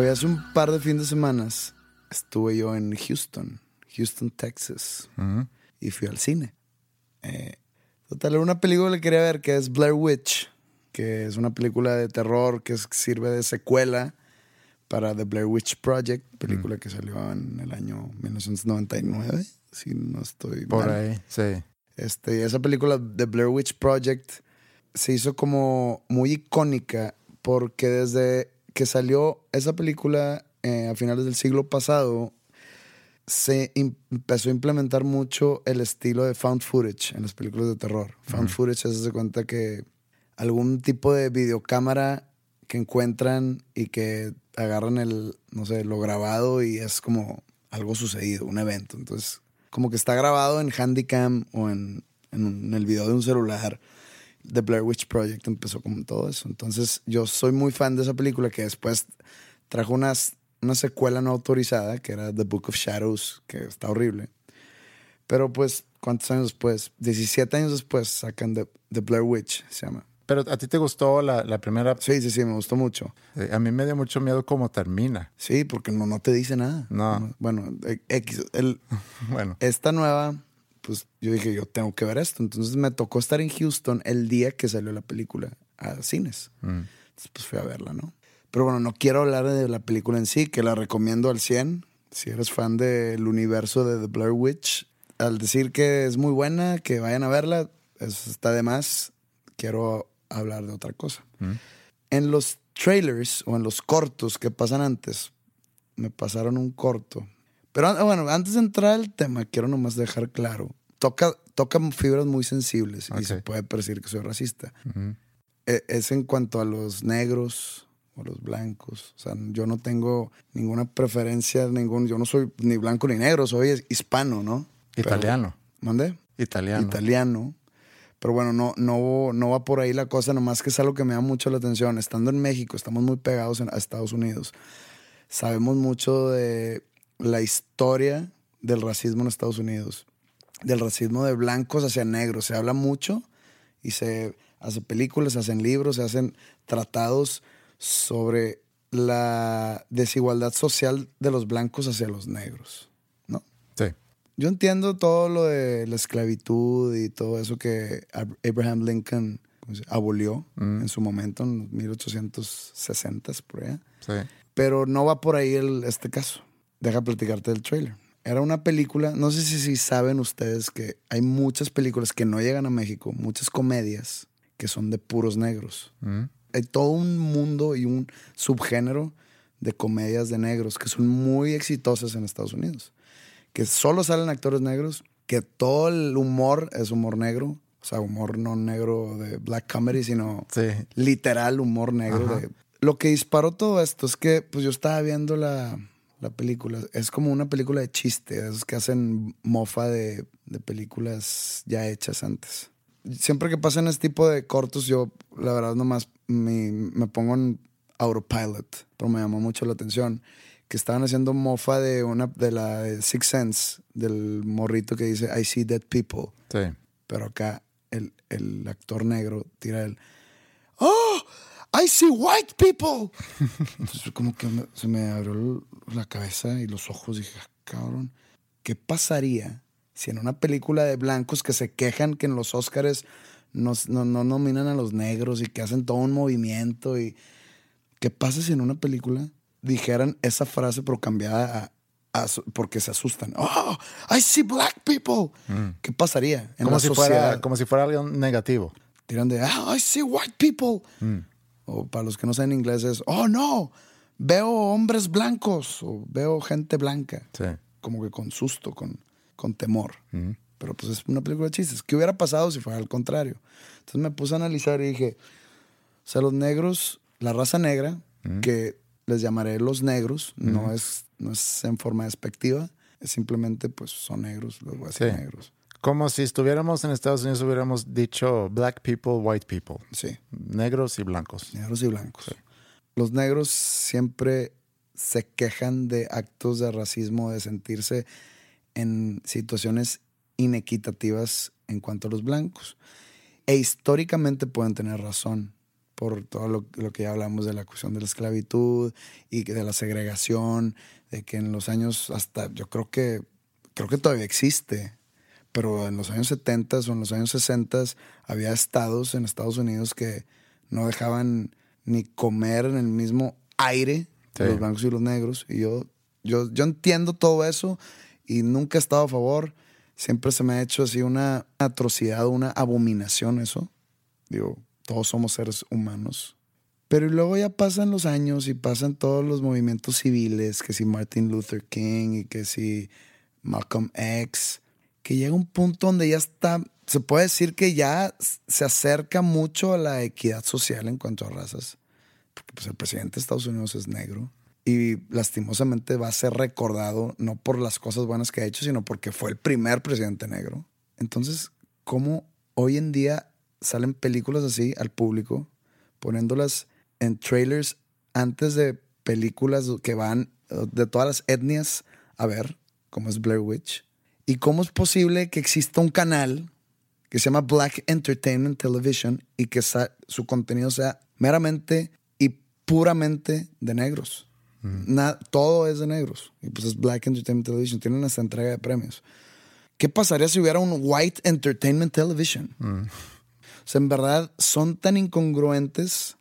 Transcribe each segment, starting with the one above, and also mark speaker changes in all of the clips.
Speaker 1: Hoy hace un par de fines de semanas estuve yo en Houston, Houston, Texas, y fui al cine. Eh, total, era una película que quería ver que es Blair Witch, que es una película de terror que sirve de secuela para The Blair Witch Project, película que salió en el año 1999, si no estoy
Speaker 2: Por
Speaker 1: mal.
Speaker 2: ahí, sí.
Speaker 1: Este, esa película The Blair Witch Project se hizo como muy icónica porque desde que salió esa película eh, a finales del siglo pasado se empezó a implementar mucho el estilo de found footage en las películas de terror. Found footage es de cuenta que algún tipo de videocámara que encuentran y que agarran el, no sé, lo grabado y es como algo sucedido, un evento. Entonces, como que está grabado en Handycam o en, en un- en el video de un celular. The Blair Witch Project empezó como todo eso. Entonces, yo soy muy fan de esa película que después trajo unas, una secuela no autorizada que era The Book of Shadows, que está horrible. Pero pues, ¿cuántos años después? 17 años después sacan The, The Blair Witch, se llama.
Speaker 2: Pero a ti te gustó la, la primera.
Speaker 1: Sí, sí, sí, me gustó mucho.
Speaker 2: Eh, A mí me dio mucho miedo cómo termina.
Speaker 1: Sí, porque no, no te dice nada.
Speaker 2: No.
Speaker 1: Bueno, eh, X, el,
Speaker 2: Bueno,
Speaker 1: esta nueva, pues yo dije, yo tengo que ver esto. Entonces me tocó estar en Houston el día que salió la película a cines. Entonces pues fui a verla, ¿no? Pero bueno, no quiero hablar de la película en sí, que la recomiendo al 100. Si eres fan del universo de The Blair Witch, al decir que es muy buena, que vayan a verla, eso está de más. Quiero hablar de otra cosa. En los trailers o en los cortos que pasan antes, me pasaron un corto. Pero an- bueno, antes de entrar al tema, quiero nomás dejar claro. Toca, toca fibras muy sensibles y se puede percibir que soy racista. E- Es en cuanto a los negros o los blancos. O sea, yo no tengo ninguna preferencia, ningún, yo no soy ni blanco ni negro, soy hispano, ¿no? Pero-
Speaker 2: italiano.
Speaker 1: ¿Mandé?
Speaker 2: Italiano.
Speaker 1: italiano. Pero bueno, no, no, no va por ahí la cosa, nomás que es algo que me da mucho la atención. Estando en México, estamos muy pegados en- a Estados Unidos. Sabemos mucho de la historia del racismo en Estados Unidos, del racismo de blancos hacia negros. Se habla mucho y se hace películas, se hacen libros, se hacen tratados sobre la desigualdad social de los blancos hacia los negros, ¿no?
Speaker 2: Sí.
Speaker 1: Yo entiendo todo lo de la esclavitud y todo eso que Ab- Abraham Lincoln abolió en su momento, en los 1860 por allá.
Speaker 2: Sí.
Speaker 1: Pero no va por ahí el, este caso. Deja platicarte del trailer. Era una película, no sé si, si saben ustedes que hay muchas películas que no llegan a México, muchas comedias que son de puros negros. Hay todo un mundo y un subgénero de comedias de negros que son muy exitosas en Estados Unidos. Que solo salen actores negros, que todo el humor es humor negro. O sea, humor no negro de black comedy, sino
Speaker 2: Sí.
Speaker 1: literal humor negro. De- Lo que disparó todo esto es que pues yo estaba viendo la, la película. Es como una película de chiste, esos que hacen mofa de, de películas ya hechas antes. Siempre que pasan este tipo de cortos, yo la verdad nomás me, me pongo en autopilot, pero me llamó mucho la atención que estaban haciendo mofa de una de la de Six Sense, del morrito que dice I see dead people.
Speaker 2: Sí.
Speaker 1: Pero acá el, el actor negro tira el ¡Oh! I see white people. Entonces como que me- se me abrió la cabeza y los ojos y dije, "Ah, cabrón, ¿qué pasaría si en una película de blancos que se quejan que en los Oscars nos- no, no nominan a los negros y que hacen todo un movimiento y ¿qué pasa si en una película dijeran esa frase pero cambiada a, porque se asustan? Oh, I see black people. ¿Qué pasaría en
Speaker 2: Como
Speaker 1: la
Speaker 2: si,
Speaker 1: sociedad?
Speaker 2: fuera, como si fuera algo negativo.
Speaker 1: Tiran de, ah, I see white people. O para los que no saben inglés es, oh no, veo hombres blancos o veo gente blanca.
Speaker 2: Sí.
Speaker 1: Como que con susto, con, con temor. Pero pues es una película de chistes. ¿Qué hubiera pasado si fuera al contrario? Entonces me puse a analizar y dije, o sea, los negros, la raza negra, que les llamaré los negros, no, es, no es en forma despectiva, es simplemente pues son negros, los voy a decir
Speaker 2: Sí.
Speaker 1: negros.
Speaker 2: Como si estuviéramos en Estados Unidos, hubiéramos dicho black people, white people.
Speaker 1: Sí.
Speaker 2: Negros y blancos.
Speaker 1: Negros y blancos. Los negros siempre se quejan de actos de racismo, de sentirse en situaciones inequitativas en cuanto a los blancos. E históricamente pueden tener razón por todo lo, lo que ya hablamos de la cuestión de la esclavitud y de la segregación, de que en los años hasta, yo creo que, creo que todavía existe, pero en los años 70 o en los años 60 había estados en Estados Unidos que no dejaban ni comer en el mismo aire
Speaker 2: Sí.
Speaker 1: los blancos y los negros. Y yo, yo, yo entiendo todo eso y nunca he estado a favor. Siempre se me ha hecho así una atrocidad, una abominación eso. Digo, todos somos seres humanos. Pero luego ya pasan los años y pasan todos los movimientos civiles, que si Martin Luther King y que si Malcolm X, que llega un punto donde ya está, se puede decir que ya se acerca mucho a la equidad social en cuanto a razas, porque pues el presidente de Estados Unidos es negro y lastimosamente va a ser recordado no por las cosas buenas que ha hecho, sino porque fue el primer presidente negro. Entonces, ¿cómo hoy en día salen películas así al público, poniéndolas en trailers antes de películas que van eh, de todas las etnias a ver, como es Blair Witch? ¿Y cómo es posible que exista un canal que se llama Black Entertainment Television y que su contenido sea meramente y puramente de negros? Na- todo es de negros. Y pues es Black Entertainment Television. Tienen hasta entrega de premios. ¿Qué pasaría si hubiera un White Entertainment Television? O sea, en verdad son tan incongruentes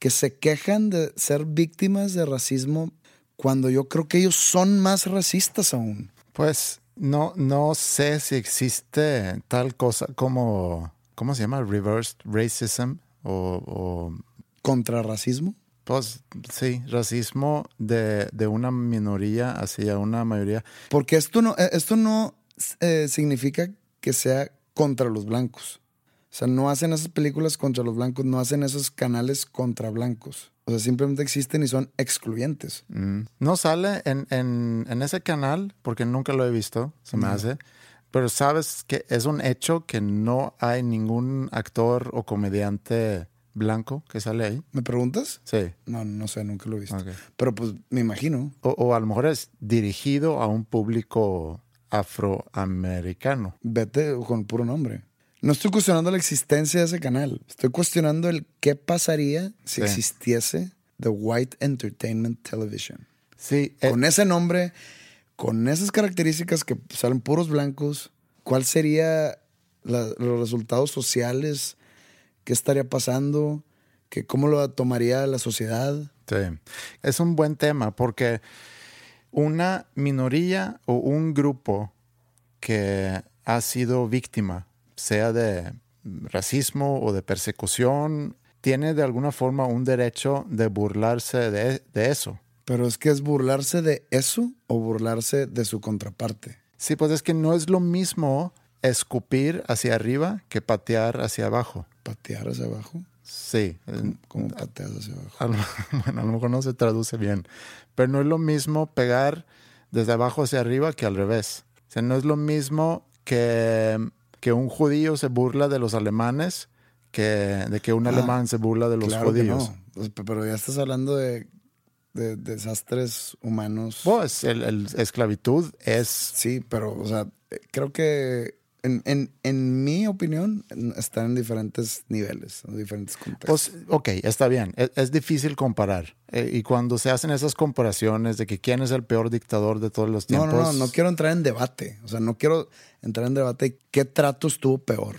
Speaker 1: que se quejan de ser víctimas de racismo cuando yo creo que ellos son más racistas aún.
Speaker 2: Pues no, no sé si existe tal cosa como, ¿cómo se llama? Reversed racism o, o,
Speaker 1: Contra racismo.
Speaker 2: pues sí, racismo de, de una minoría hacia una mayoría.
Speaker 1: Porque esto no, eh, esto no eh, significa que sea contra los blancos. O sea, no hacen esas películas contra los blancos, no hacen esos canales contra blancos. O sea, simplemente existen y son excluyentes.
Speaker 2: Mm. No sale en, en, en ese canal porque nunca lo he visto, se me hace. Pero sabes que es un hecho que no hay ningún actor o comediante blanco que sale ahí.
Speaker 1: ¿Me preguntas?
Speaker 2: Sí.
Speaker 1: No, no sé, nunca lo he visto. Pero pues me imagino.
Speaker 2: O, o a lo mejor es dirigido a un público afroamericano.
Speaker 1: Vete con puro nombre. No estoy cuestionando la existencia de ese canal. Estoy cuestionando el qué pasaría si
Speaker 2: Sí.
Speaker 1: existiese The White Entertainment Television.
Speaker 2: Sí, eh,
Speaker 1: Con ese nombre, con esas características que salen puros blancos, ¿cuál sería la- los resultados sociales? ¿Qué estaría pasando? ¿Qué, ¿Cómo lo tomaría la sociedad?
Speaker 2: Sí. Es un buen tema porque una minoría o un grupo que ha sido víctima, sea de racismo o de persecución, tiene de alguna forma un derecho de burlarse de, de eso.
Speaker 1: Pero es que es burlarse de eso o burlarse de su contraparte.
Speaker 2: Sí, pues es que no es lo mismo escupir hacia arriba que patear hacia abajo.
Speaker 1: Patear hacia abajo.
Speaker 2: Sí.
Speaker 1: ¿Cómo pateas hacia abajo?
Speaker 2: a lo, bueno, a lo mejor no se traduce bien, pero no es lo mismo pegar desde abajo hacia arriba que al revés. O sea, no es lo mismo que, que un judío se burla de los alemanes que de que un
Speaker 1: Ah,
Speaker 2: alemán se burla de los
Speaker 1: Claro
Speaker 2: judíos.
Speaker 1: no. Pues, Pero ya estás hablando de de desastres humanos.
Speaker 2: Pues el, el esclavitud es...
Speaker 1: Sí, pero, o sea, creo que en, en, en mi opinión están en diferentes niveles, en diferentes contextos.
Speaker 2: Pues, ok, está bien. Es, es difícil comparar. Eh, y cuando se hacen esas comparaciones de que quién es el peor dictador de todos los
Speaker 1: no,
Speaker 2: tiempos...
Speaker 1: no, no, no quiero entrar en debate. O sea, no quiero entrar en debate qué trato estuvo peor.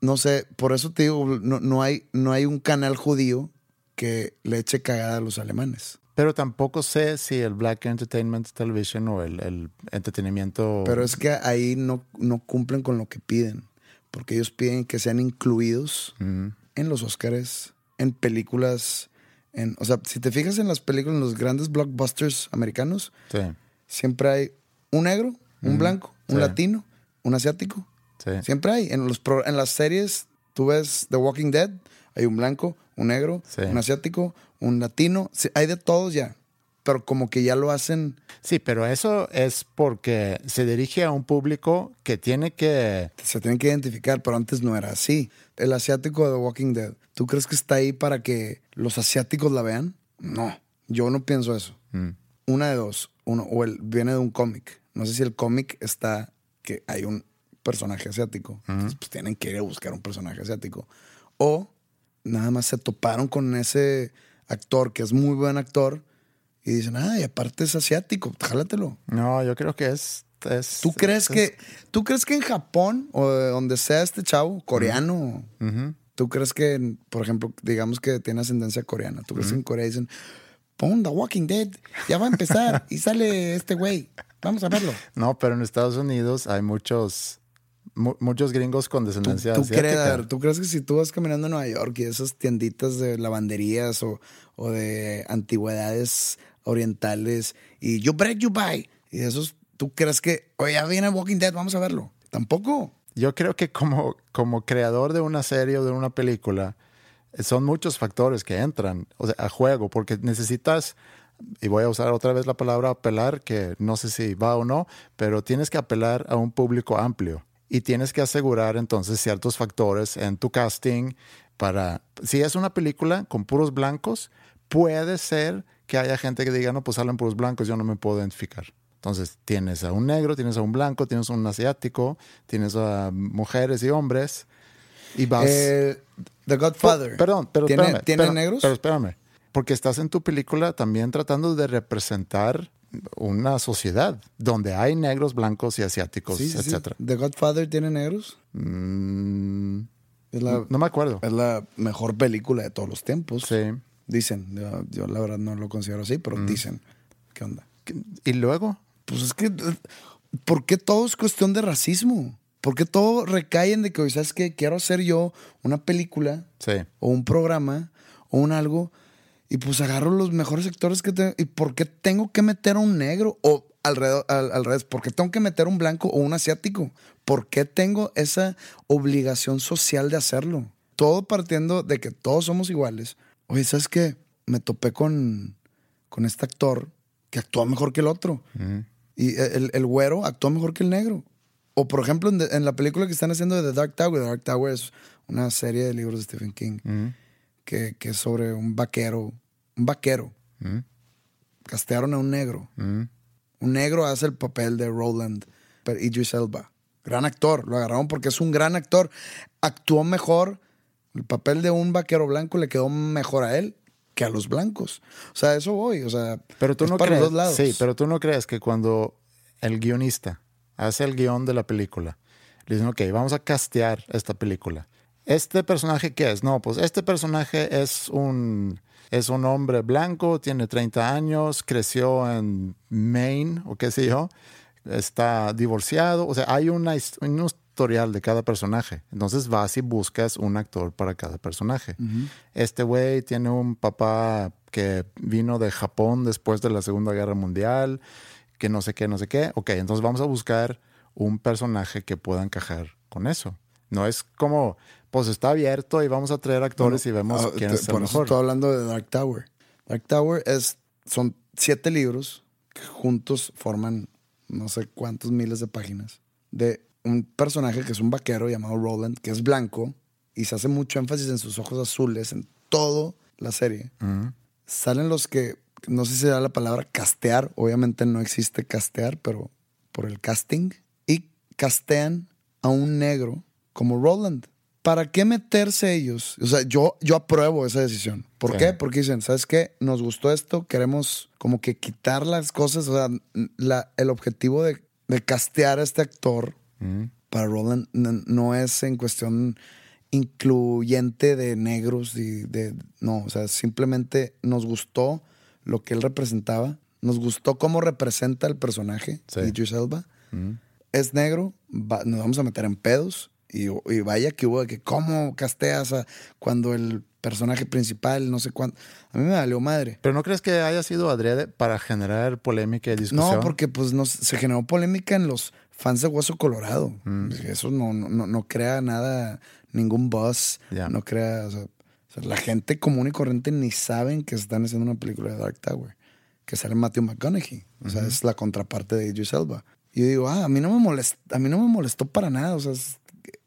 Speaker 1: No sé, por eso te digo, no, no hay, no hay un canal judío que le eche cagada a los alemanes.
Speaker 2: Pero tampoco sé si el Black Entertainment Television o el, el entretenimiento...
Speaker 1: Pero es que ahí no, no cumplen con lo que piden. Porque ellos piden que sean incluidos en los Oscars, en películas. En, o sea, si te fijas en las películas, en los grandes blockbusters americanos,
Speaker 2: Sí,
Speaker 1: siempre hay un negro, un blanco, un
Speaker 2: Sí.
Speaker 1: latino, un asiático.
Speaker 2: sí.
Speaker 1: Siempre hay. En, los pro- en las series, tú ves The Walking Dead, hay un blanco, un negro, un asiático, un latino. Sí, hay de todos ya. Pero como que ya lo hacen,
Speaker 2: Sí, pero eso es porque se dirige a un público que tiene que...
Speaker 1: se tienen que identificar, pero antes no era así. El asiático de The Walking Dead, ¿tú crees que está ahí para que los asiáticos la vean? No, yo no pienso eso. Una de dos. Uno, o el, viene de un cómic. No sé si el cómic está que hay un personaje asiático. Entonces, pues tienen que ir a buscar un personaje asiático. O nada más se toparon con ese actor que es muy buen actor y dicen, ah, y aparte es asiático, jálatelo.
Speaker 2: No, yo creo que es... es
Speaker 1: ¿Tú crees
Speaker 2: es-
Speaker 1: que tú crees que en Japón o de donde sea este chavo coreano, tú crees que, por ejemplo, digamos que tiene ascendencia coreana, tú crees que en Corea dicen, pon The Walking Dead, ya va a empezar y sale este güey, vamos a verlo.
Speaker 2: No, pero en Estados Unidos hay muchos... mu- muchos gringos con
Speaker 1: ¿Tú,
Speaker 2: descendencia
Speaker 1: tú crees, a ver, ¿Tú crees que si tú vas caminando en Nueva York y esas tienditas de lavanderías o, o de antigüedades orientales y you break, you buy, y esos, ¿tú crees que, oye, ya viene Walking Dead, vamos a verlo? Tampoco.
Speaker 2: Yo creo que como, como creador de una serie o de una película, eh, son muchos factores que entran o sea, a juego, porque necesitas, y voy a usar otra vez la palabra apelar, que no sé si va o no, pero tienes que apelar a un público amplio y tienes que asegurar entonces ciertos factores en tu casting para, si es una película con puros blancos, puede ser que haya gente que diga, no, pues salen puros blancos, yo no me puedo identificar. Entonces tienes a un negro, tienes a un blanco, tienes a un asiático, tienes a mujeres y hombres y vas...
Speaker 1: Eh, The Godfather.
Speaker 2: Po- Perdón, pero
Speaker 1: ¿Tiene,
Speaker 2: espérame.
Speaker 1: ¿tiene negros?
Speaker 2: Pero espérame. Porque estás en tu película también tratando de representar una sociedad donde hay negros, blancos y asiáticos,
Speaker 1: sí,
Speaker 2: etcétera.
Speaker 1: The Godfather tiene negros.
Speaker 2: Mm,
Speaker 1: Es la,
Speaker 2: no me acuerdo.
Speaker 1: es la mejor película de todos los tiempos.
Speaker 2: Sí.
Speaker 1: Dicen. Yo, yo la verdad no lo considero así, pero
Speaker 2: Mm.
Speaker 1: dicen. ¿Qué onda?
Speaker 2: Y luego,
Speaker 1: Pues es que, ¿por qué todo es cuestión de racismo? ¿Por qué todo recae en de que, ¿sabes qué? Quiero hacer yo una película
Speaker 2: sí.
Speaker 1: o un programa o un algo y pues agarro los mejores actores que tengo. ¿Y por qué tengo que meter a un negro? O alrededor, al, al revés, ¿por qué tengo que meter a un blanco o un asiático? ¿Por qué tengo esa obligación social de hacerlo? Todo partiendo de que todos somos iguales. Oye, ¿sabes qué? Me topé con, con este actor que actúa mejor que el otro. Y el, el güero actúa mejor que el negro. O por ejemplo, en, en la película que están haciendo de The Dark Tower, The Dark Tower es una serie de libros de Stephen King que, que es sobre un vaquero. Un vaquero. Castearon a un negro. Un negro hace el papel de Roland, pero Idris Elba. Gran actor. Lo agarraron porque es un gran actor. Actuó mejor. El papel de un vaquero blanco le quedó mejor a él que a los blancos. O sea, eso voy. O sea,
Speaker 2: Pero tú
Speaker 1: es
Speaker 2: no
Speaker 1: para
Speaker 2: crees.
Speaker 1: los dos lados.
Speaker 2: Sí, pero tú no crees que cuando el guionista hace el guion de la película, le dicen, ok, vamos a castear esta película. ¿Este personaje qué es? No, pues este personaje es un, es un hombre blanco, tiene 30 años, creció en Maine o qué sé yo, está divorciado. O sea, hay una, his- un historial de cada personaje. Entonces vas y buscas un actor para cada personaje. Este güey tiene un papá que vino de Japón después de la Segunda Guerra Mundial, que no sé qué, no sé qué. Ok, entonces vamos a buscar un personaje que pueda encajar con eso. No es como, pues está abierto y vamos a traer actores y vemos
Speaker 1: Ah,
Speaker 2: quién es el mejor.
Speaker 1: estoy hablando de Dark Tower. Dark Tower es, son siete libros que juntos forman no sé cuántos miles de páginas de un personaje que es un vaquero llamado Roland, que es blanco y se hace mucho énfasis en sus ojos azules en toda la serie. Salen los que no sé si da la palabra castear, obviamente no existe castear, pero por el casting, y castean a un negro como Roland. ¿Para qué meterse ellos? O sea, yo, yo apruebo esa decisión. ¿Por
Speaker 2: Sí.
Speaker 1: qué? Porque dicen, ¿sabes qué? Nos gustó esto, queremos como que quitar las cosas. O sea, la- el objetivo de, de castear a este actor para Roland no es en cuestión incluyente de negros y de no, o sea, simplemente nos gustó lo que él representaba, nos gustó cómo representa el personaje
Speaker 2: Sí.
Speaker 1: Idris Elba. Es negro, va- nos vamos a meter en pedos y, y vaya que hubo de que cómo casteas a cuando el personaje principal, no sé cuánto, a mí me valió madre.
Speaker 2: Pero ¿no crees que haya sido adrede para generar polémica y discusión?
Speaker 1: No, porque pues no, se generó polémica en los fans de Hueso Colorado.
Speaker 2: Mm.
Speaker 1: Eso no, no, no- crea nada, ningún buzz.
Speaker 2: Ya.
Speaker 1: No crea. O sea, la gente común y corriente ni saben que están haciendo una película de Dark Tower. Que sale Matthew McConaughey. O sea, es la contraparte de Idris Elba. Y yo digo, ah, a mí no me molestó, a mí no me molestó para nada. O sea, es,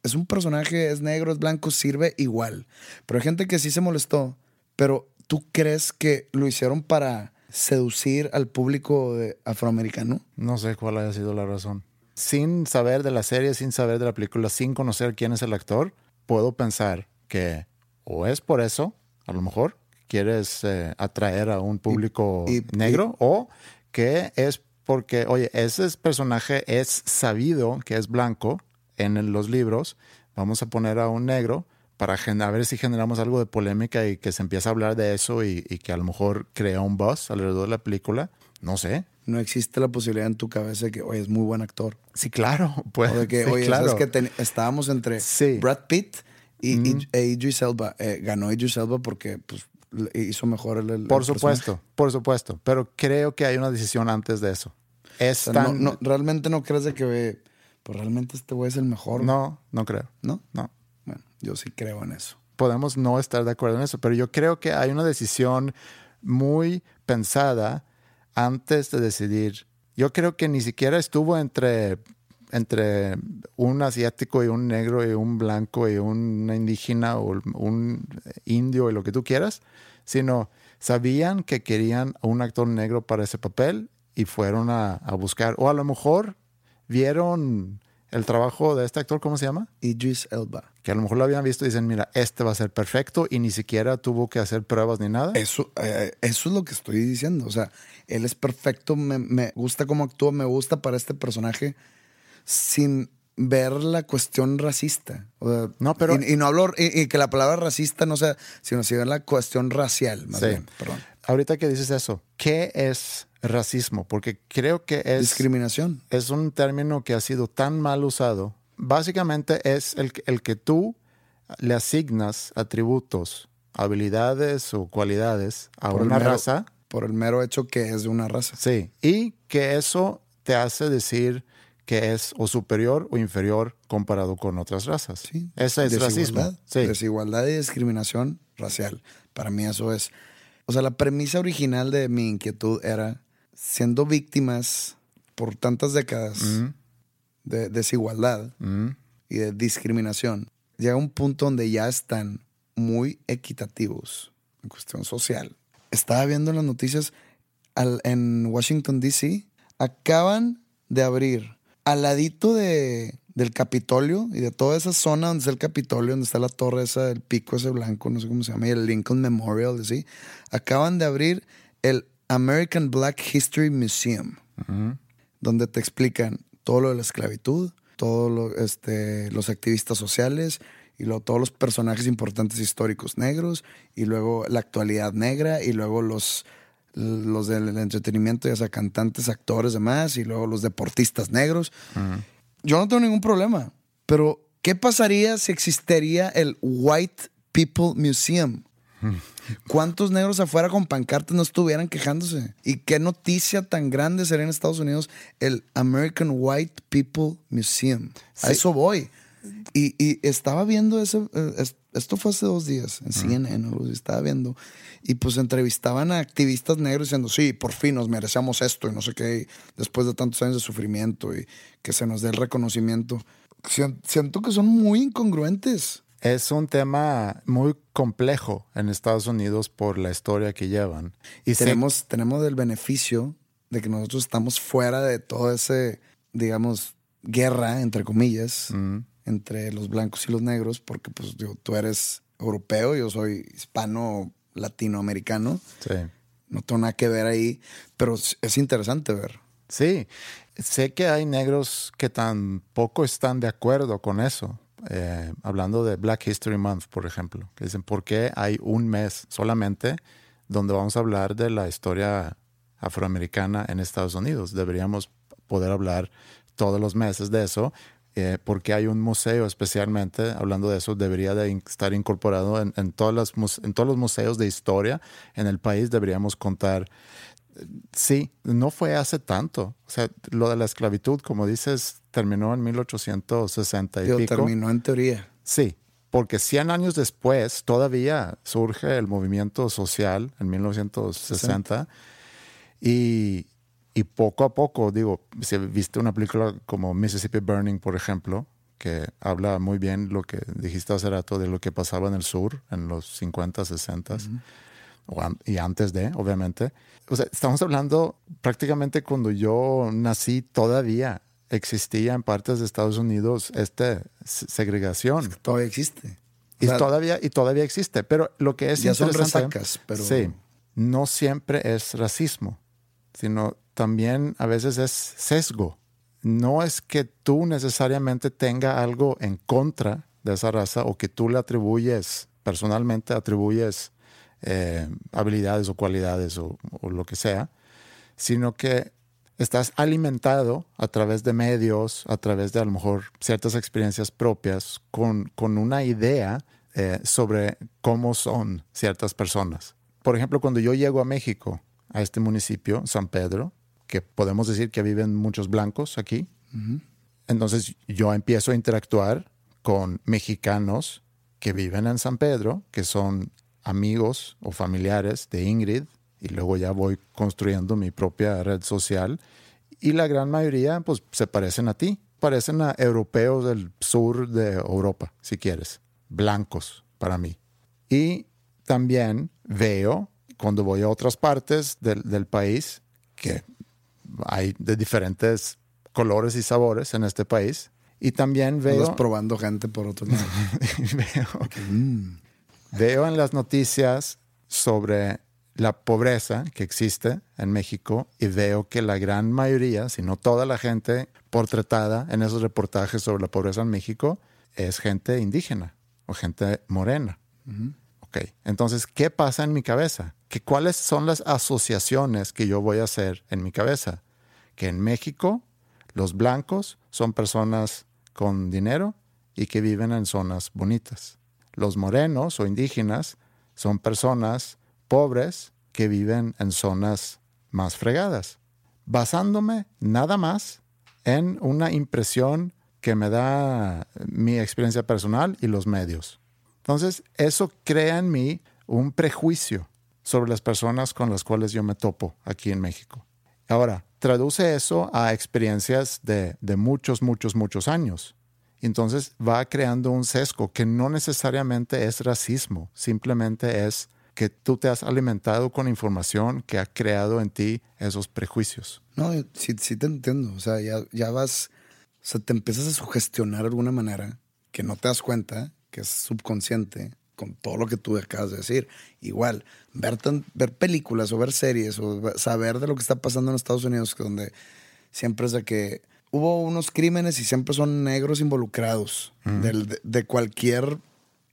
Speaker 1: es un personaje, es negro, es blanco, sirve igual. Pero hay gente que sí se molestó. Pero ¿tú crees que lo hicieron para seducir al público de afroamericano?
Speaker 2: No sé cuál haya sido la razón. Sin saber de la serie, sin saber de la película, sin conocer quién es el actor, puedo pensar que o es por eso, a lo mejor, quieres eh, atraer a un público
Speaker 1: y-
Speaker 2: negro, o que es porque, oye, ese es- personaje es sabido que es blanco en los libros, vamos a poner a un negro para a ver si generamos algo de polémica y que se empiece a hablar de eso y, y que a lo mejor crea un buzz alrededor de la película. No sé.
Speaker 1: No existe la posibilidad en tu cabeza de que, oye, es muy buen actor.
Speaker 2: Sí, claro. Pues,
Speaker 1: O de que,
Speaker 2: sí,
Speaker 1: oye,
Speaker 2: claro.
Speaker 1: sabes que ten- estábamos entre
Speaker 2: Sí.
Speaker 1: Brad Pitt y, y- e Idris Elba. Eh, ganó Idris Elba porque pues, hizo mejor el, el-
Speaker 2: Por
Speaker 1: el
Speaker 2: supuesto, por supuesto. Pero creo que hay una decisión antes de eso. Es
Speaker 1: personaje. O sea,
Speaker 2: tan...
Speaker 1: no, no, realmente no crees de que, pues realmente este güey es el mejor.
Speaker 2: no, no creo.
Speaker 1: ¿No?
Speaker 2: No.
Speaker 1: Bueno, yo sí creo en eso.
Speaker 2: Podemos no estar de acuerdo en eso, pero yo creo que hay una decisión muy pensada antes de decidir. Yo creo que ni siquiera estuvo entre, entre un asiático y un negro y un blanco y una indígena o un indio y lo que tú quieras, sino sabían que querían a un actor negro para ese papel y fueron a, a buscar. O a lo mejor vieron el trabajo de este actor, ¿cómo se llama?
Speaker 1: Idris Elba.
Speaker 2: que a lo mejor lo habían visto y dicen, mira, este va a ser perfecto y ni siquiera tuvo que hacer pruebas ni nada.
Speaker 1: Eso, eh, eso es lo que estoy diciendo. O sea, él es perfecto, me, me gusta cómo actúa, me gusta para este personaje sin ver la cuestión racista. O sea,
Speaker 2: No, pero-
Speaker 1: Y, y no hablo, y, y que la palabra racista no sea, sino si ver la cuestión racial, más
Speaker 2: Sí.
Speaker 1: bien, perdón.
Speaker 2: Ahorita que dices eso, ¿qué es racismo? Porque creo que es,
Speaker 1: Discriminación.
Speaker 2: es un término que ha sido tan mal usado. Básicamente es el, que- el que tú le asignas atributos, habilidades o cualidades a
Speaker 1: por
Speaker 2: una
Speaker 1: mero-
Speaker 2: raza.
Speaker 1: Por el mero hecho que es de una raza.
Speaker 2: Sí, y que eso te hace decir que es o superior o inferior comparado con otras razas.
Speaker 1: Sí.
Speaker 2: Ese es racismo.
Speaker 1: Desigualdad.
Speaker 2: Sí.
Speaker 1: Desigualdad y discriminación racial. Para mí eso es. O sea, la premisa original de mi inquietud era siendo víctimas por tantas décadas de desigualdad y de discriminación. Llega un punto donde ya están muy equitativos en cuestión social. Estaba viendo las noticias al- en Washington, D.C. Acaban de abrir al ladito de, del Capitolio y de toda esa zona donde está el Capitolio, donde está la torre esa, el pico ese blanco, no sé cómo se llama, y el Lincoln Memorial, ¿sí? Acaban de abrir el American Black History Museum, donde te explican todo lo de la esclavitud, todos lo, este, los activistas sociales y luego todos los personajes importantes históricos negros y luego la actualidad negra y luego los, los del entretenimiento, ya sea cantantes, actores, demás y luego los deportistas negros. Yo no tengo ningún problema, pero ¿qué pasaría si existiría el White People Museum? ¿Cuántos negros afuera con pancartas no estuvieran quejándose? ¿Y qué noticia tan grande sería en Estados Unidos el American White People Museum? A
Speaker 2: Sí.
Speaker 1: eso voy. Y, y estaba viendo eso, eh, es- esto fue hace dos días en CNN, algo así, estaba viendo. Y pues entrevistaban a activistas negros diciendo, sí, por fin nos merecemos esto y no sé qué, después de tantos años de sufrimiento y que se nos dé el reconocimiento. Sien- Siento que son muy incongruentes.
Speaker 2: Es un tema muy complejo en Estados Unidos por la historia que llevan.
Speaker 1: Y tenemos, tenemos el beneficio de que nosotros estamos fuera de todo ese, digamos, guerra, entre comillas, entre los blancos y los negros, porque pues tú eres europeo, yo soy hispano latinoamericano.
Speaker 2: Sí.
Speaker 1: No tengo nada que ver ahí, pero es interesante ver.
Speaker 2: Sí, sé que hay negros que tampoco están de acuerdo con eso. Eh, hablando de Black History Month, por ejemplo, que dicen, ¿por qué hay un mes solamente donde vamos a hablar de la historia afroamericana en Estados Unidos? Deberíamos poder hablar todos los meses de eso, eh, porque hay un museo especialmente, hablando de eso, debería de estar incorporado en, todas las, en todos los museos de historia en el país, deberíamos contar. Sí, no fue hace tanto. O sea, lo de la esclavitud, como dices, terminó en 1860 y pico.
Speaker 1: Terminó en teoría.
Speaker 2: Sí, porque 100 años después todavía surge el movimiento social en 1960 y y poco a poco, digo, si viste una película como Mississippi Burning, por ejemplo, que habla muy bien lo que dijiste hace rato de lo que pasaba en el sur en los 50, 60 y antes de, obviamente. O sea, estamos hablando prácticamente cuando yo nací todavía existía en partes de Estados Unidos esta segregación.
Speaker 1: todavía existe.
Speaker 2: Y, todavía, y todavía existe, pero lo que es
Speaker 1: ya son resacas, pero...
Speaker 2: Sí, no siempre es racismo, sino también a veces es sesgo. No es que tú necesariamente tenga algo en contra de esa raza o que tú le atribuyes, personalmente atribuyes eh, habilidades o cualidades o, lo que sea, sino que estás alimentado a través de medios, a través de a lo mejor ciertas experiencias propias, con, con una idea eh, sobre cómo son ciertas personas. Por ejemplo, cuando yo llego a México, a este municipio, San Pedro, que podemos decir que viven muchos blancos aquí. Entonces yo empiezo a interactuar con mexicanos que viven en San Pedro, que son amigos o familiares de Ingrid, y luego ya voy construyendo mi propia red social. Y la gran mayoría, pues, se parecen a ti, parecen a europeos del sur de Europa, si quieres, blancos para mí. Y también veo, cuando voy a otras partes del, del país, que hay de diferentes colores y sabores en este país. Y también veo...
Speaker 1: Estás probando gente por otro lado.
Speaker 2: Mm. Veo, en las noticias sobre la pobreza que existe en México y veo que la gran mayoría, si no toda la gente portretada en esos reportajes sobre la pobreza en México, es gente indígena o gente morena. Ok, entonces, ¿qué pasa en mi cabeza? ¿Que ¿Cuáles son las asociaciones que yo voy a hacer en mi cabeza? Que en México los blancos son personas con dinero y que viven en zonas bonitas. Los morenos o indígenas son personas pobres que viven en zonas más fregadas, basándome nada más en una impresión que me da mi experiencia personal y los medios. Entonces, eso crea en mí un prejuicio sobre las personas con las cuales yo me topo aquí en México. Ahora, traduce eso a experiencias de, muchos, muchos, muchos años. Entonces va creando un sesgo que no necesariamente es racismo, simplemente es que tú te has alimentado con información que ha creado en ti esos prejuicios.
Speaker 1: No, sí, te entiendo. O sea, ya, vas, o sea, te empiezas a sugestionar de alguna manera que no te das cuenta, que es subconsciente, con todo lo que tú acabas de decir. Igual, ver, ver películas o ver series o saber de lo que está pasando en Estados Unidos, donde siempre es de que hubo unos crímenes y siempre son negros involucrados de, cualquier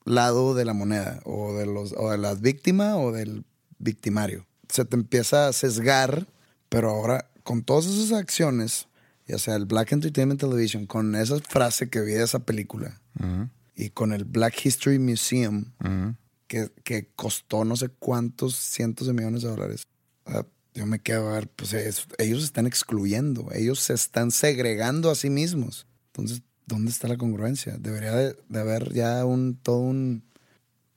Speaker 1: lado de la moneda, o de, los, o de la víctima o del victimario. Se te empieza a sesgar, pero ahora con todas esas acciones, ya sea el Black Entertainment Television, con esa frase que vi de esa película, y con el Black History Museum, que, que, costó no sé cuántos cientos de millones de dólares. Yo me quedo a ver, pues ellos se están excluyendo, ellos se están segregando a sí mismos. Entonces, ¿dónde está la congruencia? Debería de, haber ya un, todo un,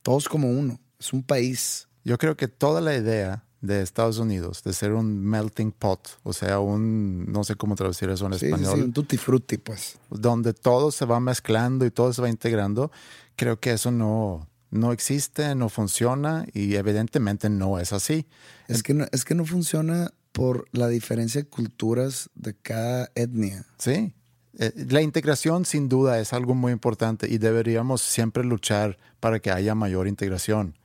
Speaker 1: todos como uno, es un país.
Speaker 2: Yo creo que toda la idea de Estados Unidos, de ser un melting pot, o sea, un, no sé cómo traducir eso en
Speaker 1: sí,
Speaker 2: español,
Speaker 1: sí, un tutti frutti, pues.
Speaker 2: donde todo se va mezclando y todo se va integrando, creo que eso no, no existe, no funciona y evidentemente no es así.
Speaker 1: Es que, no, es que no funciona por la diferencia de culturas de cada etnia.
Speaker 2: Sí. Eh, La integración sin duda es algo muy importante y deberíamos siempre luchar para que haya mayor integración.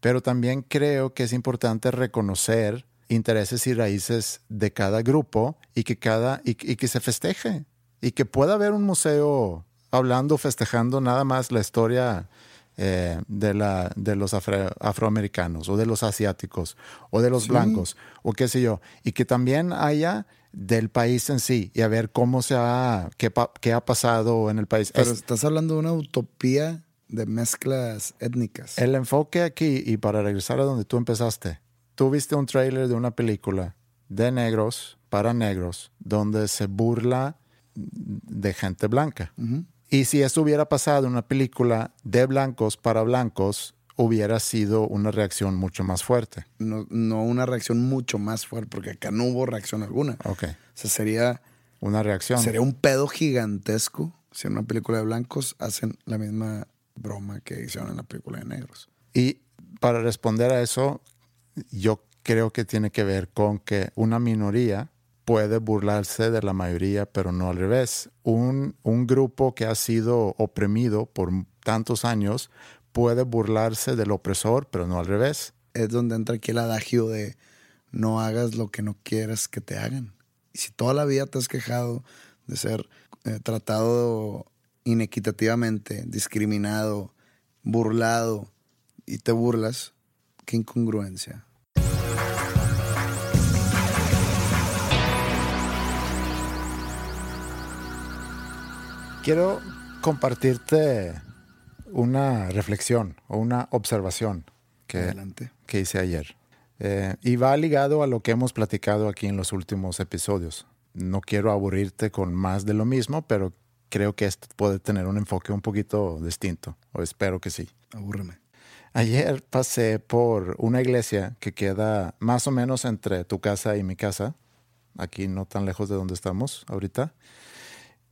Speaker 2: Pero también creo que es importante reconocer intereses y raíces de cada grupo y que, cada, y, y que se festeje. Y que pueda haber un museo hablando, festejando nada más la historia eh, de, la, de los afro- afroamericanos o de los asiáticos o de los blancos o qué sé yo. Y que también haya del país en sí y a ver cómo se ha, qué, pa- qué ha pasado en el país.
Speaker 1: Pero
Speaker 2: Es-
Speaker 1: estás hablando de una utopía de mezclas étnicas.
Speaker 2: el enfoque aquí, y para regresar a donde tú empezaste, tú viste un tráiler de una película de negros para negros donde se burla de gente blanca. Y si eso hubiera pasado en una película de blancos para blancos, hubiera sido una reacción mucho más fuerte.
Speaker 1: No, no una reacción mucho más fuerte, porque acá no hubo reacción alguna.
Speaker 2: Ok.
Speaker 1: O sea, sería,
Speaker 2: Una reacción.
Speaker 1: sería un pedo gigantesco si en una película de blancos hacen la misma broma que hicieron en la película de negros.
Speaker 2: Y para responder a eso, yo creo que tiene que ver con que una minoría puede burlarse de la mayoría, pero no al revés. Un, un grupo que ha sido oprimido por tantos años puede burlarse del opresor, pero no al revés.
Speaker 1: Es donde entra aquí el adagio de no hagas lo que no quieras que te hagan. Y si toda la vida te has quejado de ser eh, tratado inequitativamente, discriminado, burlado y te burlas, qué incongruencia.
Speaker 2: Quiero compartirte una reflexión o una observación que, que hice ayer. Eh, y va ligado a lo que hemos platicado aquí en los últimos episodios. No quiero aburrirte con más de lo mismo, pero creo que esto puede tener un enfoque un poquito distinto, o espero que sí.
Speaker 1: Abúrreme.
Speaker 2: Ayer pasé por una iglesia que queda más o menos entre tu casa y mi casa, aquí no tan lejos de donde estamos ahorita.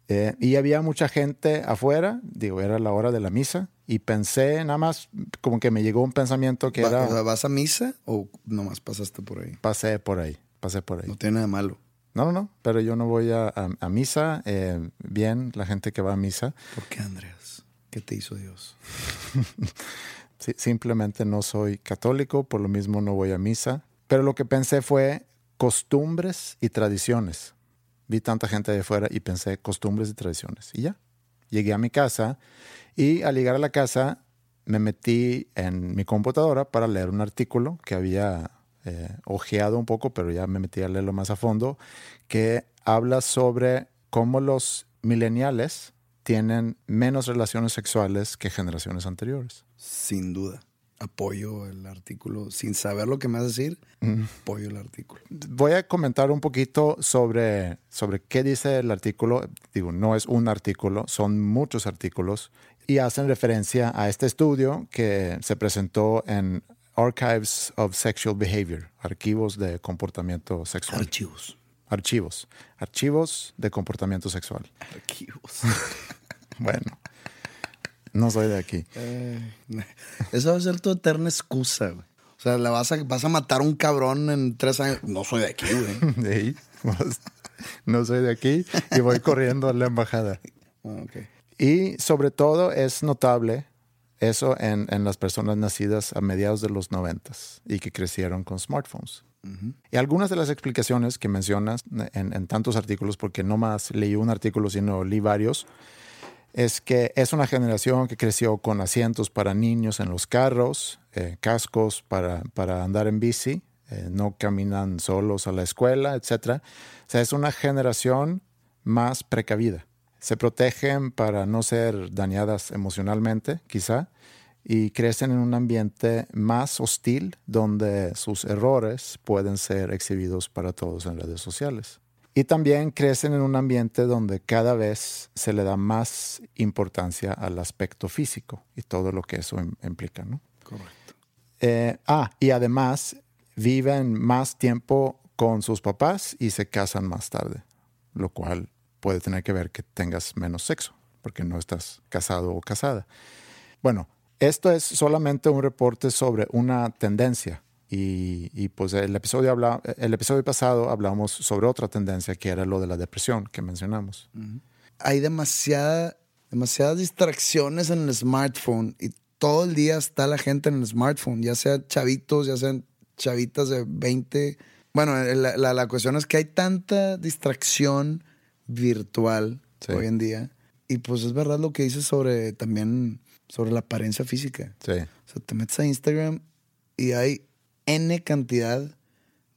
Speaker 2: Eh, y había mucha gente afuera, digo, era la hora de la misa, y pensé nada más, como que me llegó un pensamiento que
Speaker 1: Va-
Speaker 2: era,
Speaker 1: o sea, ¿Vas a misa o nomás pasaste por ahí?
Speaker 2: pasé por ahí, pasé por ahí.
Speaker 1: No tiene nada malo.
Speaker 2: No, no, no, pero yo no voy a, a- a misa, eh, bien, la gente que va a misa,
Speaker 1: ¿Por qué, Andreas? ¿Qué te hizo Dios?
Speaker 2: Sí, simplemente no soy católico, por lo mismo no voy a misa. Pero lo que pensé fue costumbres y tradiciones. Vi tanta gente de afuera y pensé costumbres y tradiciones. Y ya. Llegué a mi casa y al llegar a la casa me metí en mi computadora para leer un artículo que había eh, ojeado un poco, pero ya me metí a leerlo más a fondo, que habla sobre cómo los millennials tienen menos relaciones sexuales que generaciones anteriores.
Speaker 1: Sin duda. Apoyo el artículo. Sin saber lo que me vas a decir, apoyo el artículo.
Speaker 2: Voy a comentar un poquito sobre, sobre qué dice el artículo. Digo, no es un artículo, son muchos artículos y hacen referencia a este estudio que se presentó en Archives of Sexual Behavior, archivos de comportamiento sexual.
Speaker 1: Archivos.
Speaker 2: Archivos, archivos de comportamiento sexual.
Speaker 1: Archivos.
Speaker 2: Bueno, no soy de aquí.
Speaker 1: Esa va a ser tu eterna excusa, güey. O sea, la vas a, vas a matar a un cabrón en tres años. No soy de aquí, güey.
Speaker 2: No soy de aquí y voy corriendo a la embajada.
Speaker 1: Ah, ok.
Speaker 2: Y sobre todo es notable eso en, en las personas nacidas a mediados de los noventas y que crecieron con smartphones. Y algunas de las explicaciones que mencionas en, en tantos artículos, porque no más leí un artículo, sino leí varios, es que es una generación que creció con asientos para niños en los carros, eh, cascos para, para andar en bici, eh, no caminan solos a la escuela, etc. O sea, es una generación más precavida. Se protegen para no ser dañadas emocionalmente, quizá, y crecen en un ambiente más hostil donde sus errores pueden ser exhibidos para todos en redes sociales. Y también crecen en un ambiente donde cada vez se le da más importancia al aspecto físico y todo lo que eso im- implica, ¿no?
Speaker 1: Correcto.
Speaker 2: Eh, ah, y además viven más tiempo con sus papás y se casan más tarde, lo cual puede tener que ver que tengas menos sexo, porque no estás casado o casada. Bueno, esto es solamente un reporte sobre una tendencia. Y, pues el episodio, habla, el episodio pasado hablamos sobre otra tendencia que era lo de la depresión que mencionamos.
Speaker 1: Hay demasiada, demasiadas distracciones en el smartphone y todo el día está la gente en el smartphone, ya sea chavitos, ya sean chavitas de 20. Bueno, la, la, cuestión es que hay tanta distracción virtual hoy en día. Y pues es verdad lo que dices sobre también sobre la apariencia física.
Speaker 2: Sí. O
Speaker 1: sea, te metes a Instagram y hay N cantidad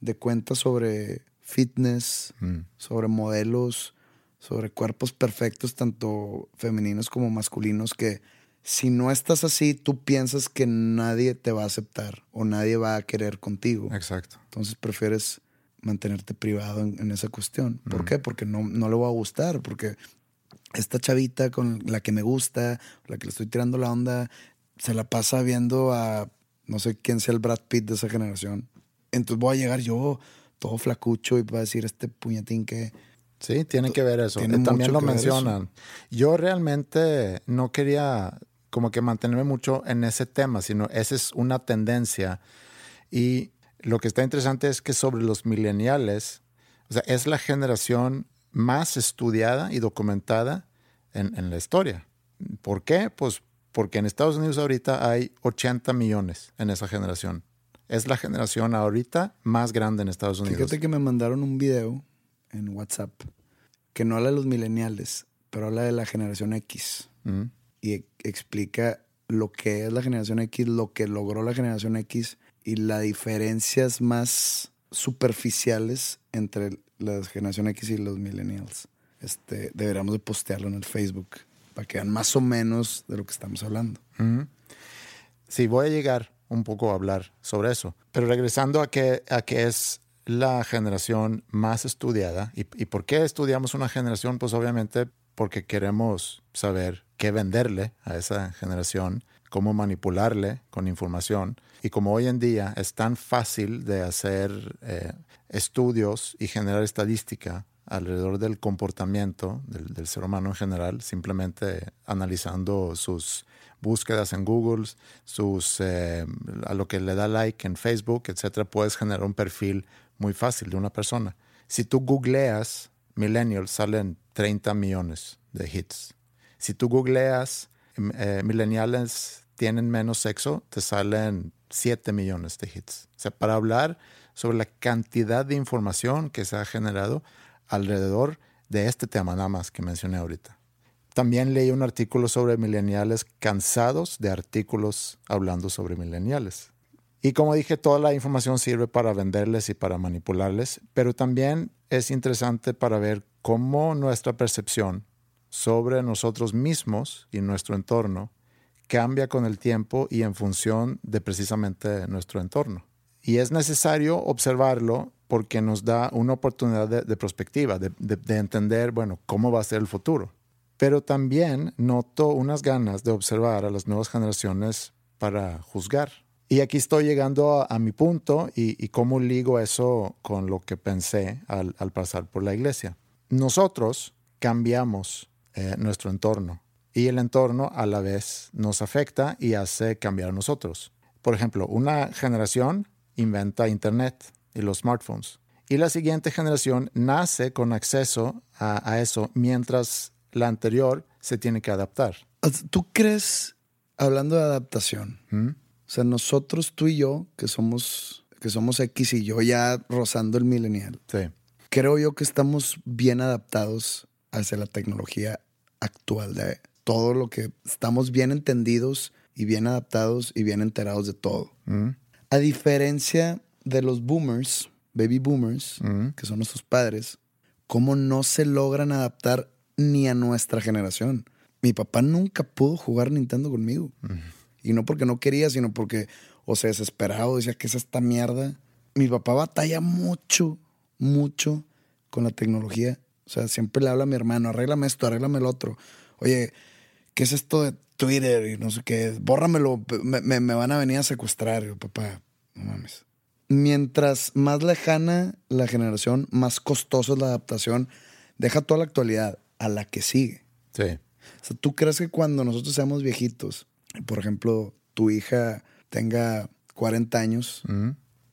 Speaker 1: de cuentas sobre fitness, mm. sobre modelos, sobre cuerpos perfectos, tanto femeninos como masculinos, que si no estás así, tú piensas que nadie te va a aceptar o nadie va a querer contigo.
Speaker 2: Exacto.
Speaker 1: Entonces prefieres mantenerte privado en, esa cuestión. ¿Por mm. qué? Porque no, no le va a gustar, porque esta chavita con la que me gusta, la que le estoy tirando la onda, se la pasa viendo a no sé quién sea el Brad Pitt de esa generación. Entonces voy a llegar yo todo flacucho y voy a decir este puñetín que...
Speaker 2: Sí, tiene que ver eso. También lo mencionan. Yo realmente no quería como que mantenerme mucho en ese tema, sino esa es una tendencia. Y lo que está interesante es que sobre los millennials, o sea, es la generación más estudiada y documentada en, en, la historia. ¿Por qué? Pues porque en Estados Unidos ahorita hay 80 millones en esa generación. Es la generación ahorita más grande en Estados Unidos.
Speaker 1: Fíjate que me mandaron un video en WhatsApp que no habla de los millennials, pero habla de la generación X y explica lo que es la generación X, lo que logró la generación X y las diferencias más superficiales entre la generación X y los millennials. Este, deberíamos de postearlo en el Facebook para que vean más o menos de lo que estamos hablando.
Speaker 2: Sí, voy a llegar un poco a hablar sobre eso. Pero regresando a que, a que es la generación más estudiada, ¿y, ¿y por qué estudiamos una generación? Pues obviamente porque queremos saber qué venderle a esa generación, cómo manipularle con información. Y como hoy en día es tan fácil de hacer eh, estudios y generar estadística alrededor del comportamiento del, ser humano en general, simplemente analizando sus búsquedas en Google, sus, eh, a lo que le da like en Facebook, etcétera, puedes generar un perfil muy fácil de una persona. Si tú googleas millennials, salen 30 millones de hits. Si tú googleas em, eh, millennials tienen menos sexo, te salen 7 millones de hits. O sea, para hablar sobre la cantidad de información que se ha generado alrededor de este tema nada más que mencioné ahorita. También leí un artículo sobre millennials cansados de artículos hablando sobre millennials. Y como dije, toda la información sirve para venderles y para manipularles, pero también es interesante para ver cómo nuestra percepción sobre nosotros mismos y nuestro entorno cambia con el tiempo y en función de precisamente nuestro entorno. Y es necesario observarlo porque nos da una oportunidad de, perspectiva, de, de, entender, bueno, cómo va a ser el futuro. Pero también noto unas ganas de observar a las nuevas generaciones para juzgar. Y aquí estoy llegando a, mi punto y, cómo ligo eso con lo que pensé al, al pasar por la iglesia. Nosotros cambiamos eh, nuestro entorno y el entorno a la vez nos afecta y hace cambiar a nosotros. Por ejemplo, una generación inventa Internet y los smartphones y la siguiente generación nace con acceso a, eso mientras la anterior se tiene que adaptar.
Speaker 1: ¿Tú crees, hablando de adaptación, ¿Mm? o sea, nosotros, tú y yo, que somos, que somos X y yo ya rozando el millennial,
Speaker 2: sí.
Speaker 1: creo yo que estamos bien adaptados hacia la tecnología actual, de todo lo que estamos bien entendidos y bien adaptados y bien enterados de todo.
Speaker 2: Mm.
Speaker 1: A diferencia de los boomers, baby boomers, que son nuestros padres, cómo no se logran adaptar ni a nuestra generación. Mi papá nunca pudo jugar Nintendo conmigo. Y no porque no quería, sino porque o se desesperaba o decía que es esta mierda. Mi papá batalla mucho, mucho con la tecnología o sea, siempre le habla a mi hermano, arréglame esto, arréglame el otro. Oye, ¿qué es esto de Twitter y no sé qué? Bórramelo, me, me, van a venir a secuestrar. Yo, papá, no mames. Mientras más lejana la generación, más costosa es la adaptación. Deja toda la actualidad a la que sigue.
Speaker 2: Sí.
Speaker 1: O sea, ¿tú crees que cuando nosotros seamos viejitos, por ejemplo, tu hija tenga 40 años,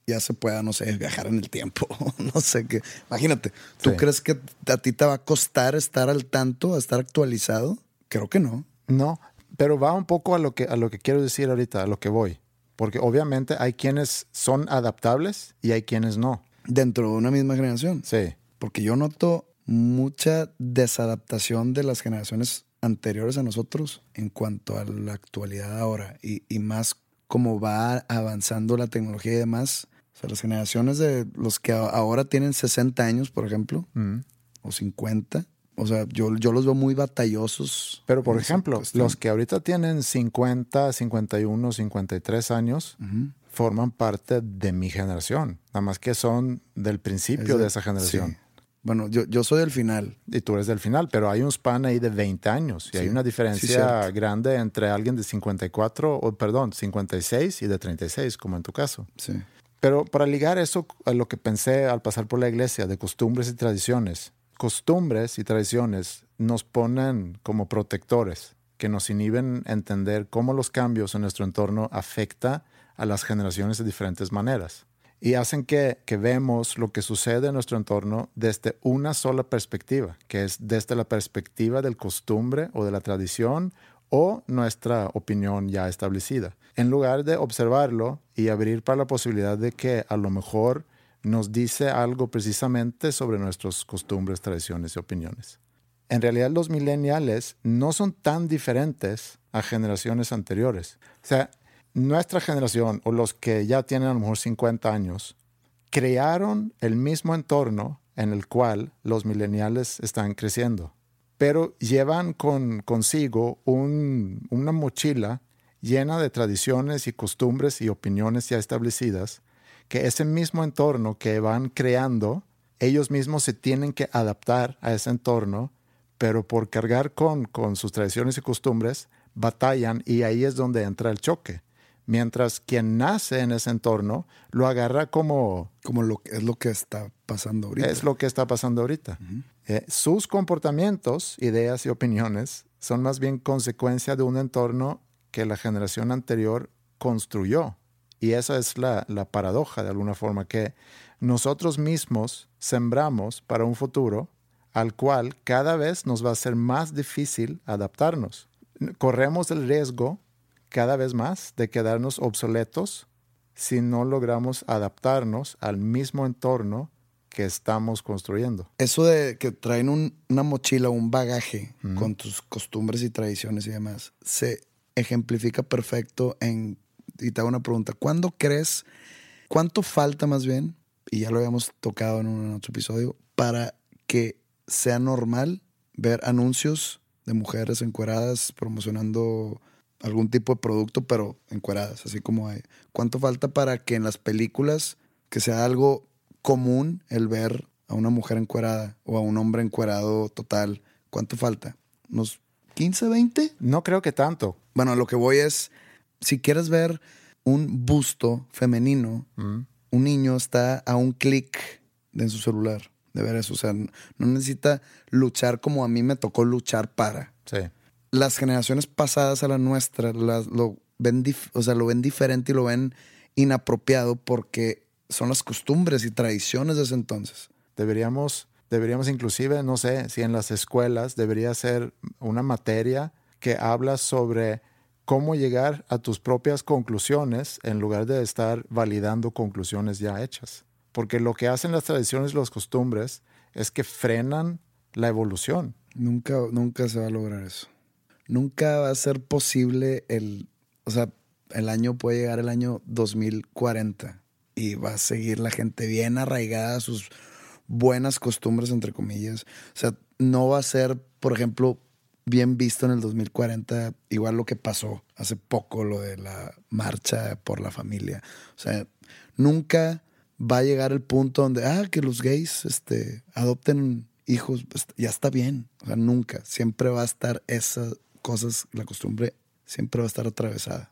Speaker 1: ya se pueda, no sé, viajar en el tiempo? no sé qué. Imagínate, ¿tú
Speaker 2: Sí.
Speaker 1: crees que a ti te va a costar estar al tanto, estar actualizado? Creo que no.
Speaker 2: No, pero va un poco a lo que a lo que quiero decir ahorita, a lo que voy, porque obviamente hay quienes son adaptables y hay quienes no.
Speaker 1: Dentro de una misma generación.
Speaker 2: Sí.
Speaker 1: Porque yo noto mucha desadaptación de las generaciones anteriores a nosotros en cuanto a la actualidad ahora y, y más como va avanzando la tecnología y demás. O sea, las generaciones de los que ahora tienen 60 años, por ejemplo, o 50, o sea, yo, yo los veo muy batallosos.
Speaker 2: Pero por ejemplo,
Speaker 1: cuestión.
Speaker 2: los que ahorita tienen 50, 51, 53 años forman parte de mi generación, nada más que son del principio
Speaker 1: Es
Speaker 2: de esa generación.
Speaker 1: sí. Bueno, yo, yo soy del final.
Speaker 2: Y tú eres del final, pero hay un span ahí de 20 años y hay
Speaker 1: Sí,
Speaker 2: una
Speaker 1: sí,
Speaker 2: diferencia
Speaker 1: cierto.
Speaker 2: grande entre alguien de 54, o perdón, 56 y de 36, como en tu caso.
Speaker 1: Sí.
Speaker 2: Pero para ligar eso a lo que pensé al pasar por la iglesia de costumbres y tradiciones, costumbres y tradiciones nos ponen como protectores que nos inhiben entender cómo los cambios en nuestro entorno afecta a las generaciones de diferentes maneras. Y hacen que, que vemos lo que sucede en nuestro entorno desde una sola perspectiva, que es desde la perspectiva del costumbre o de la tradición o nuestra opinión ya establecida, en lugar de observarlo y abrir para la posibilidad de que a lo mejor nos dice algo precisamente sobre nuestras costumbres, tradiciones y opiniones. En realidad los millennials no son tan diferentes a generaciones anteriores. O sea, nuestra generación o los que ya tienen a lo mejor 50 años crearon el mismo entorno en el cual los millennials están creciendo, pero llevan con, consigo un- una mochila llena de tradiciones y costumbres y opiniones ya establecidas, que ese mismo entorno que van creando, ellos mismos se tienen que adaptar a ese entorno, pero por cargar con, con sus tradiciones y costumbres, batallan y ahí es donde entra el choque. Mientras quien nace en ese entorno lo agarra como
Speaker 1: Como lo, es lo que está pasando ahorita.
Speaker 2: es lo que está pasando ahorita. Eh, sus comportamientos, ideas y opiniones son más bien consecuencia de un entorno que la generación anterior construyó. Y esa es la, la paradoja, de alguna forma, que nosotros mismos sembramos para un futuro al cual cada vez nos va a ser más difícil adaptarnos. Corremos el riesgo cada vez más de quedarnos obsoletos si no logramos adaptarnos al mismo entorno que estamos construyendo.
Speaker 1: Eso de que traen un- una mochila, un bagaje con tus costumbres y tradiciones y demás, se ejemplifica perfecto en, y te hago una pregunta, ¿cuándo crees, cuánto falta más bien, y ya lo habíamos tocado en, un, otro episodio, para que sea normal ver anuncios de mujeres encueradas promocionando algún tipo de producto, pero encueradas, así como hay. ¿Cuánto falta para que en las películas que sea algo común el ver a una mujer encuerada o a un hombre encuerado total? ¿Cuánto falta? ¿Unos 15, 20?
Speaker 2: No creo que tanto.
Speaker 1: Bueno, lo que voy es, si quieres ver un busto femenino, un niño está a un clic en su celular de ver eso. O sea, no necesita luchar como a mí me tocó luchar para.
Speaker 2: Sí.
Speaker 1: Las generaciones pasadas a la nuestra las, lo, ven dif- o sea, lo ven diferente y lo ven inapropiado porque son las costumbres y tradiciones de ese entonces.
Speaker 2: Deberíamos, deberíamos inclusive, no sé, si en las escuelas debería ser una materia que habla sobre cómo llegar a tus propias conclusiones en lugar de estar validando conclusiones ya hechas. Porque lo que hacen las tradiciones y las costumbres es que frenan la evolución.
Speaker 1: Nunca, nunca se va a lograr eso. Nunca va a ser posible el, o sea, el año puede llegar el año 2040 y va a seguir la gente bien arraigada a sus buenas costumbres, entre comillas. O sea, no va a ser, por ejemplo, bien visto en el 2040, igual lo que pasó hace poco, lo de la marcha por la familia. O sea, nunca va a llegar el punto donde, ah, que los gays este, adopten hijos, pues, ya está bien. O sea, nunca. Siempre va a estar esas cosas, la costumbre siempre va a estar atravesada.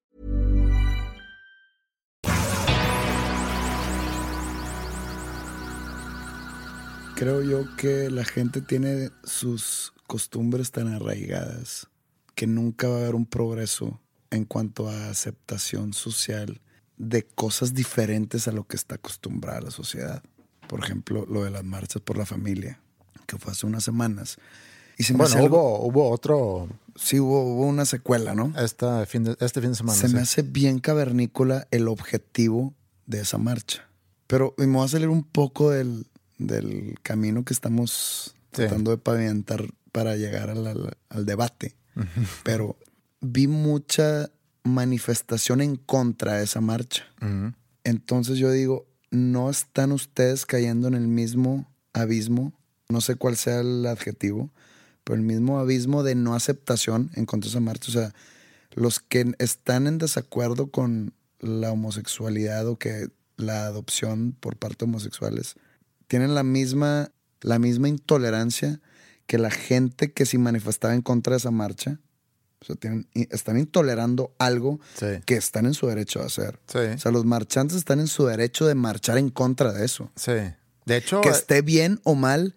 Speaker 1: Creo yo que la gente tiene sus costumbres tan arraigadas que nunca va a haber un progreso en cuanto a aceptación social de cosas diferentes a lo que está acostumbrada la sociedad. Por ejemplo, lo de las marchas por la familia, que fue hace unas semanas. Y se me
Speaker 2: Bueno,
Speaker 1: hace algo-
Speaker 2: hubo, otro
Speaker 1: sí hubo, hubo una secuela, ¿no?
Speaker 2: esta fin de, este fin de semana.
Speaker 1: se me hace bien cavernícola el objetivo de esa marcha. Pero me voy a salir un poco del, del camino que estamos
Speaker 2: Sí.
Speaker 1: tratando de pavimentar para llegar al, al- al debate. Pero vi mucha manifestación en contra de esa marcha. Entonces yo digo, no están ustedes cayendo en el mismo abismo, no sé cuál sea el adjetivo, pero el mismo abismo de no aceptación en contra de esa marcha. O sea, los que están en desacuerdo con la homosexualidad o que la adopción por parte de homosexuales tienen la misma, la misma intolerancia que la gente que se manifestaba en contra de esa marcha. O sea, tienen, están intolerando algo
Speaker 2: Sí.
Speaker 1: que están en su derecho de hacer.
Speaker 2: Sí.
Speaker 1: O sea, los marchantes están en su derecho de marchar en contra de eso.
Speaker 2: Sí. De hecho,
Speaker 1: Que esté bien o mal,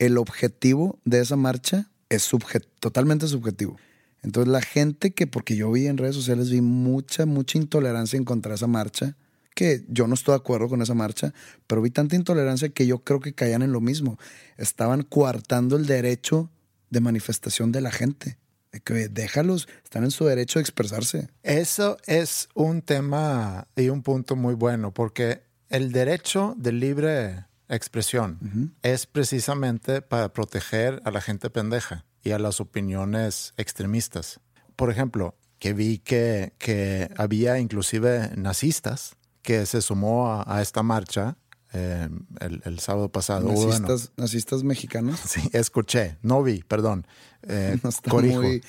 Speaker 1: el objetivo de esa marcha es subje- totalmente subjetivo. Entonces la gente que, porque yo vi en redes sociales, vi mucha, mucha intolerancia en contra de esa marcha, que yo no estoy de acuerdo con esa marcha, pero vi tanta intolerancia que yo creo que caían en lo mismo. Estaban coartando el derecho de manifestación de la gente. De que déjalos, están en su derecho de expresarse.
Speaker 2: Eso es un tema y un punto muy bueno, porque el derecho de libre expresión es precisamente para proteger a la gente pendeja y a las opiniones extremistas. Por ejemplo, que vi que, que había inclusive nazistas que se sumó a, a esta marcha eh, el, el sábado pasado. Bueno,
Speaker 1: Nazistas, nazistas mexicanos.
Speaker 2: sí, escuché, no vi, perdón. Eh,
Speaker 1: No está, muy,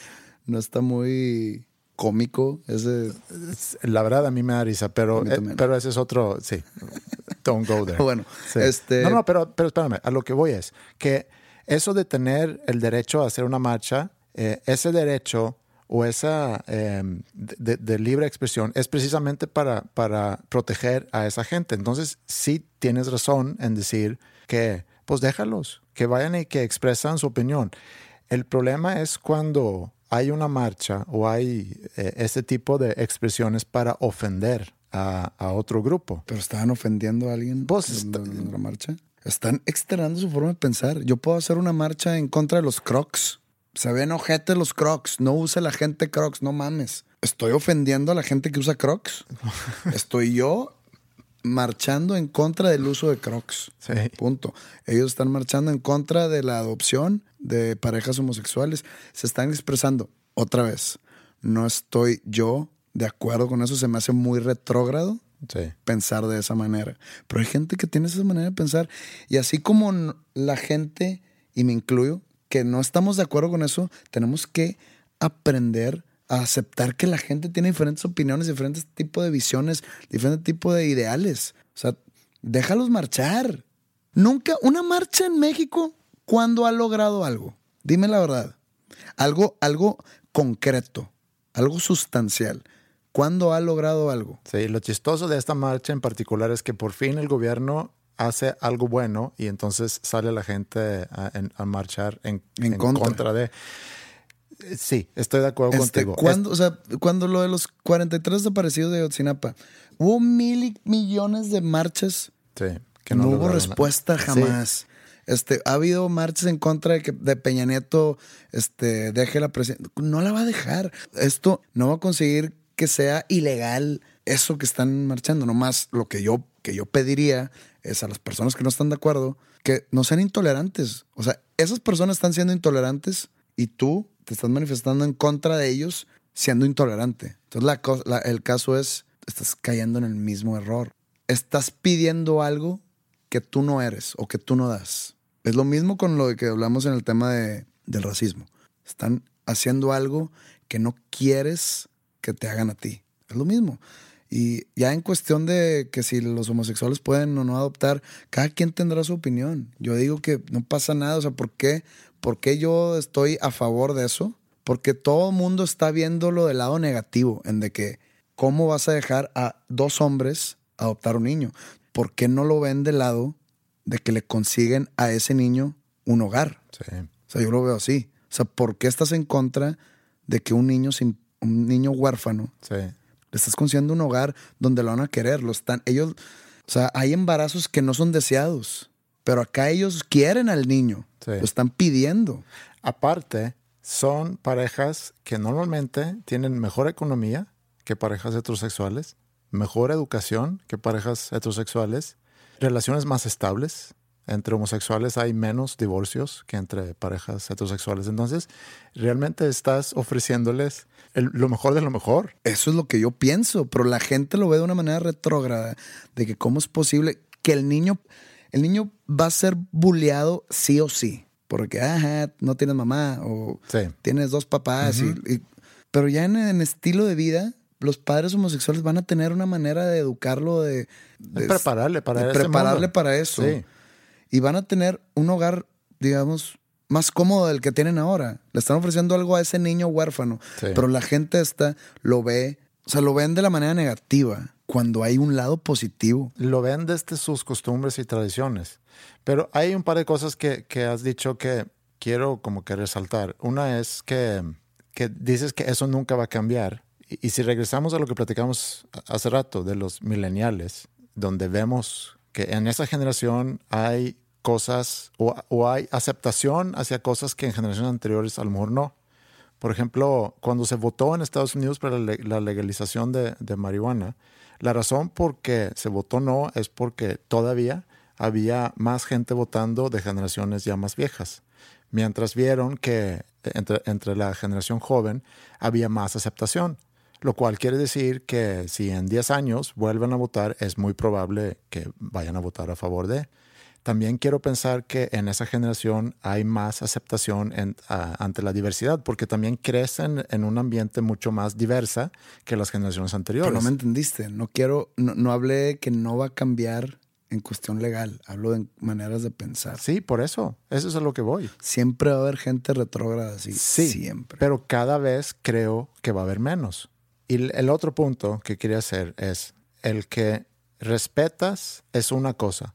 Speaker 1: no está muy cómico ese.
Speaker 2: La verdad a mí me da risa, pero, eh, pero ese es otro, sí. Don't go there.
Speaker 1: Bueno,
Speaker 2: Sí.
Speaker 1: este-
Speaker 2: No, no, pero, pero espérame, a lo que voy es que eso de tener el derecho a hacer una marcha, ese derecho o esa eh, de, de libre expresión es precisamente para, para proteger a esa gente. Entonces, sí tienes razón en decir que, pues déjalos, que vayan y que expresan su opinión. El problema es cuando hay una marcha o hay eh, este tipo de expresiones para ofender a, a otro grupo.
Speaker 1: Pero estaban ofendiendo a alguien
Speaker 2: Vos está-
Speaker 1: de- de la marcha. Están externando su forma de pensar. Yo puedo hacer una marcha en contra de los crocs. Se ven ojete los crocs. No use la gente crocs, no mames. Estoy ofendiendo a la gente que usa crocs. Estoy yo marchando en contra del uso de crocs.
Speaker 2: Sí.
Speaker 1: Punto. Ellos están marchando en contra de la adopción de parejas homosexuales. Se están expresando. Otra vez, no estoy yo de acuerdo con eso. Se me hace muy retrógrado
Speaker 2: Sí.
Speaker 1: pensar de esa manera. Pero hay gente que tiene esa manera de pensar. Y así como la gente, y me incluyo, que no estamos de acuerdo con eso, tenemos que aprender a aceptar que la gente tiene diferentes opiniones, diferentes tipos de visiones, diferentes tipos de ideales. O sea, déjalos marchar. Nunca, una marcha en México, ¿cuándo ha logrado algo? Dime la verdad. Algo, algo concreto, algo sustancial. ¿Cuándo ha logrado algo?
Speaker 2: Sí, lo chistoso de esta marcha en particular es que por fin el gobierno hace algo bueno y entonces sale la gente a, marchar en,
Speaker 1: En
Speaker 2: en
Speaker 1: contra.
Speaker 2: contra. de... Sí, estoy de acuerdo
Speaker 1: Este,
Speaker 2: contigo.
Speaker 1: cuando, o sea, cuando lo de los 43 desaparecidos de Otsinapa, hubo mil millones de marchas
Speaker 2: sí, que
Speaker 1: no, hubo
Speaker 2: lograron-
Speaker 1: respuesta jamás. Este, ha habido marchas en contra de que de Peña Nieto este, deje la presidencia. No la va a dejar. Esto no va a conseguir que sea ilegal eso que están marchando. Nomás lo que yo, que yo pediría es a las personas que no están de acuerdo que no sean intolerantes. O sea, esas personas están siendo intolerantes y tú te estás manifestando en contra de ellos siendo intolerante. Entonces la el caso es, estás cayendo en el mismo error. Estás pidiendo algo que tú no eres o que tú no das. Es lo mismo con lo que hablamos en el tema de- del racismo. Están haciendo algo que no quieres que te hagan a ti. Es lo mismo. Y ya en cuestión de que si los homosexuales pueden o no adoptar, cada quien tendrá su opinión. Yo digo que no pasa nada. O sea, ¿por qué, ¿por qué yo estoy a favor de eso? Porque todo el mundo está viéndolo del lado negativo, en de que cómo vas a dejar a dos hombres adoptar un niño. ¿Por qué no lo ven del lado de que le consiguen a ese niño un hogar?
Speaker 2: Sí.
Speaker 1: O sea, yo lo veo así. O sea, ¿por qué estás en contra de que un niño sin un niño huérfano
Speaker 2: Sí.
Speaker 1: Le estás consiguiendo un hogar donde lo van a querer? Lo están ellos, o sea, hay embarazos que no son deseados, pero acá ellos quieren al niño.
Speaker 2: Sí.
Speaker 1: Lo están pidiendo.
Speaker 2: Aparte, son parejas que normalmente tienen mejor economía que parejas heterosexuales, mejor educación que parejas heterosexuales, relaciones más estables. Entre homosexuales hay menos divorcios que entre parejas heterosexuales. Entonces, realmente estás ofreciéndoles el- lo mejor de lo mejor.
Speaker 1: Eso es lo que yo pienso, pero la gente lo ve de una manera retrógrada, de que cómo es posible que el niño, el niño va a ser bulleado sí o sí, porque ajá, no tienes mamá o
Speaker 2: Sí.
Speaker 1: tienes dos papás, y- y- pero ya en, en estilo de vida, los padres homosexuales van a tener una manera de educarlo, de, de-
Speaker 2: prepararle para
Speaker 1: de prepararle
Speaker 2: mundo.
Speaker 1: para eso,
Speaker 2: Sí.
Speaker 1: y van a tener un hogar, digamos, más cómodo del que tienen ahora. Le están ofreciendo algo a ese niño huérfano,
Speaker 2: Sí.
Speaker 1: pero la gente esta lo ve, o sea, lo ven de la manera negativa, cuando hay un lado positivo.
Speaker 2: lo ven desde sus costumbres y tradiciones. Pero hay un par de cosas que, que has dicho que quiero como que resaltar. Una es que, que dices que eso nunca va a cambiar. Y, y si regresamos a lo que platicamos hace rato de los millennials, donde vemos que en esa generación hay cosas o, hay aceptación hacia cosas que en generaciones anteriores a lo mejor no. Por ejemplo, cuando se votó en Estados Unidos para la le- la legalización de, de marihuana, la razón por que se votó no es porque todavía había más gente votando de generaciones ya más viejas. Mientras vieron que entre, entre la generación joven había más aceptación, lo cual quiere decir que si en 10 años vuelven a votar, es muy probable que vayan a votar a favor de. También quiero pensar que en esa generación hay más aceptación en- a- ante la diversidad, porque también crecen en un ambiente mucho más diversa que las generaciones anteriores.
Speaker 1: Pero no me entendiste, no quiero, no, no hablé que no va a cambiar en cuestión legal, hablo de maneras de pensar.
Speaker 2: Sí, por eso. Eso es a lo que voy.
Speaker 1: Siempre va a haber gente retrógrada así,
Speaker 2: Sí,
Speaker 1: siempre.
Speaker 2: pero cada vez creo que va a haber menos. Y el- el otro punto que quería hacer es el que respetas es una cosa,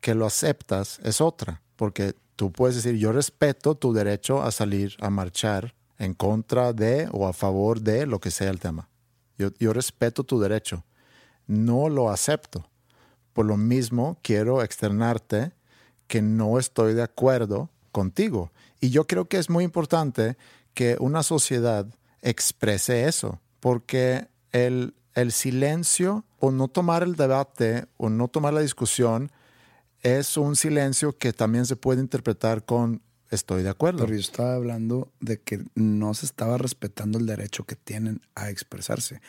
Speaker 2: que lo aceptas es otra, porque tú puedes decir, yo respeto tu derecho a salir a marchar en contra de o a favor de lo que sea el tema. Yo, yo respeto tu derecho, no lo acepto. Por lo mismo, quiero externarte que no estoy de acuerdo contigo. Y yo creo que es muy importante que una sociedad exprese eso, porque el, el silencio o no tomar el debate o no tomar la discusión es un silencio que también se puede interpretar con estoy de acuerdo.
Speaker 1: Pero yo estaba hablando de que no se estaba respetando el derecho que tienen a expresarse.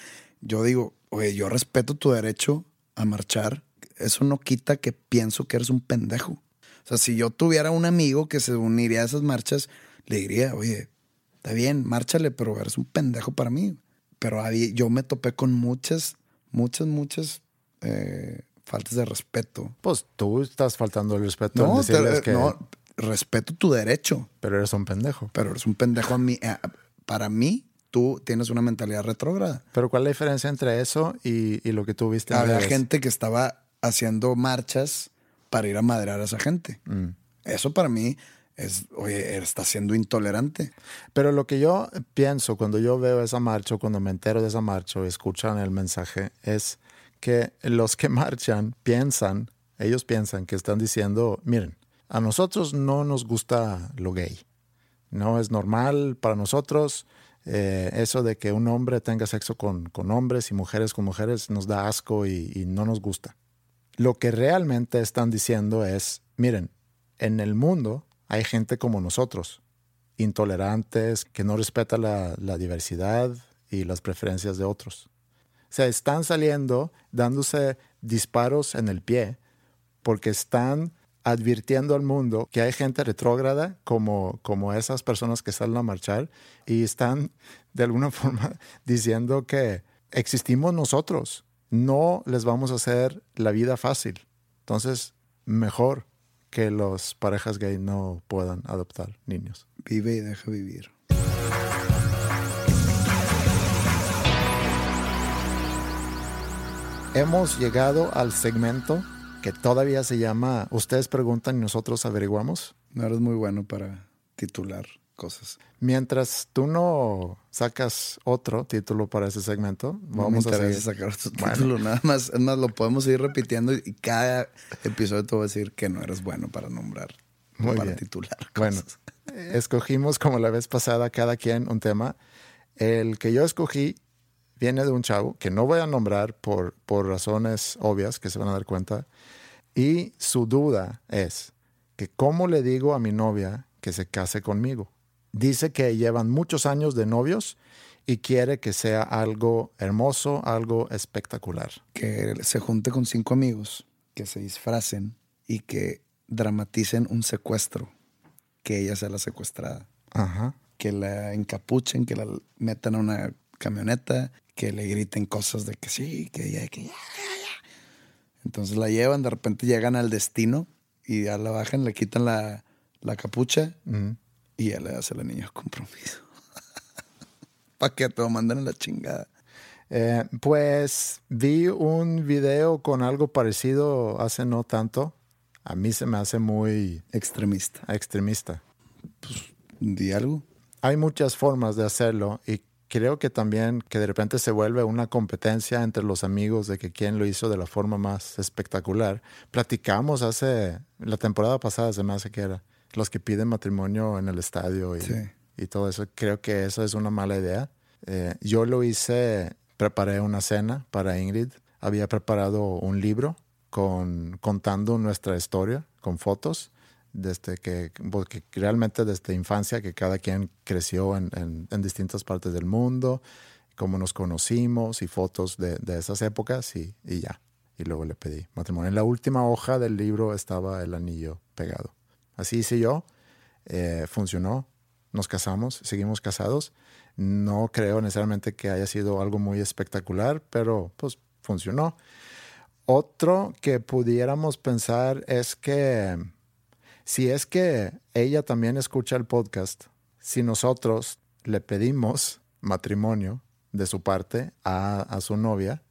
Speaker 1: Yo digo, oye, yo respeto tu derecho a marchar. Eso no quita que pienso que eres un pendejo. O sea, si yo tuviera un amigo que se uniría a esas marchas, le diría, oye, está bien, márchale, pero eres un pendejo para mí. Pero yo me topé con muchas, muchas, muchas eh, faltas de respeto.
Speaker 2: Pues tú estás faltando el respeto
Speaker 1: No, te-
Speaker 2: que
Speaker 1: no, respeto tu derecho
Speaker 2: pero eres un pendejo.
Speaker 1: pero eres un pendejo a mí. eh, Para mí, tú tienes una mentalidad retrógrada.
Speaker 2: Pero ¿cuál es la diferencia entre eso y, y lo que tú viste?
Speaker 1: Había gente que estaba haciendo marchas para ir a madrear a esa gente.
Speaker 2: Mm.
Speaker 1: Eso para mí es, oye, está siendo intolerante.
Speaker 2: Pero lo que yo pienso cuando yo veo esa marcha, cuando me entero de esa marcha escuchan el mensaje, es que los que marchan piensan, ellos piensan que están diciendo, miren, a nosotros no nos gusta lo gay. No es normal para nosotros eh, eso de que un hombre tenga sexo con, con, hombres y mujeres con mujeres nos da asco y, y no nos gusta. Lo que realmente están diciendo es, miren, en el mundo hay gente como nosotros, intolerantes, que no respeta la, la, diversidad y las preferencias de otros. Sea, están saliendo dándose disparos en el pie porque están advirtiendo al mundo que hay gente retrógrada como, como esas personas que salen a marchar y están de alguna forma diciendo que existimos nosotros, no les vamos a hacer la vida fácil. Entonces, mejor que las parejas gay no puedan adoptar niños.
Speaker 1: Vive y deja vivir.
Speaker 2: Hemos llegado al segmento que todavía se llama Ustedes preguntan y nosotros averiguamos.
Speaker 1: No eres muy bueno para titular cosas.
Speaker 2: Mientras tú no sacas otro título para ese segmento,
Speaker 1: no
Speaker 2: vamos
Speaker 1: me
Speaker 2: a
Speaker 1: sacar otro título, bueno. nada más. Es más, lo podemos seguir repitiendo y cada episodio te voy a decir que no eres bueno para nombrar,
Speaker 2: Muy
Speaker 1: para
Speaker 2: bien.
Speaker 1: titular.
Speaker 2: Bueno, escogimos como la vez pasada cada quien un tema. El que yo escogí viene de un chavo que no voy a nombrar por, por razones obvias que se van a dar cuenta. Y su duda es que cómo le digo a mi novia que se case conmigo. Dice que llevan muchos años de novios y quiere que sea algo hermoso, algo espectacular.
Speaker 1: Que se junte con cinco amigos, que se disfracen y que dramaticen un secuestro, que ella sea la secuestrada.
Speaker 2: Ajá.
Speaker 1: Que la encapuchen, que la metan a una camioneta, que le griten cosas de que sí, que ya, que ya, ya, ya. Entonces la llevan, de repente llegan al destino y ya la bajan, le quitan la, la capucha
Speaker 2: Uh -huh.
Speaker 1: y ya le hace la niña compromiso. ¿Para qué te lo mandan a la chingada?
Speaker 2: Eh, pues vi un video con algo parecido hace no tanto. A mí se me hace muy
Speaker 1: extremista.
Speaker 2: Extremista.
Speaker 1: Pues di algo.
Speaker 2: Hay muchas formas de hacerlo y creo que también que de repente se vuelve una competencia entre los amigos de que quién lo hizo de la forma más espectacular. Platicamos hace la temporada pasada, se me hace que era los que piden matrimonio en el estadio y,
Speaker 1: sí.
Speaker 2: y todo eso. Creo que eso es una mala idea. Eh, yo lo hice, preparé una cena para Ingrid. Había preparado un libro con, contando nuestra historia con fotos desde que, porque realmente desde infancia que cada quien creció en, en, en, distintas partes del mundo, cómo nos conocimos y fotos de, de esas épocas y, y, ya. Y luego le pedí matrimonio. En la última hoja del libro estaba el anillo pegado. Así hice yo, eh, funcionó, nos casamos, seguimos casados. No creo necesariamente que haya sido algo muy espectacular, pero pues funcionó. Otro que pudiéramos pensar es que si es que ella también escucha el podcast, si nosotros le pedimos matrimonio de su parte a, a su novia,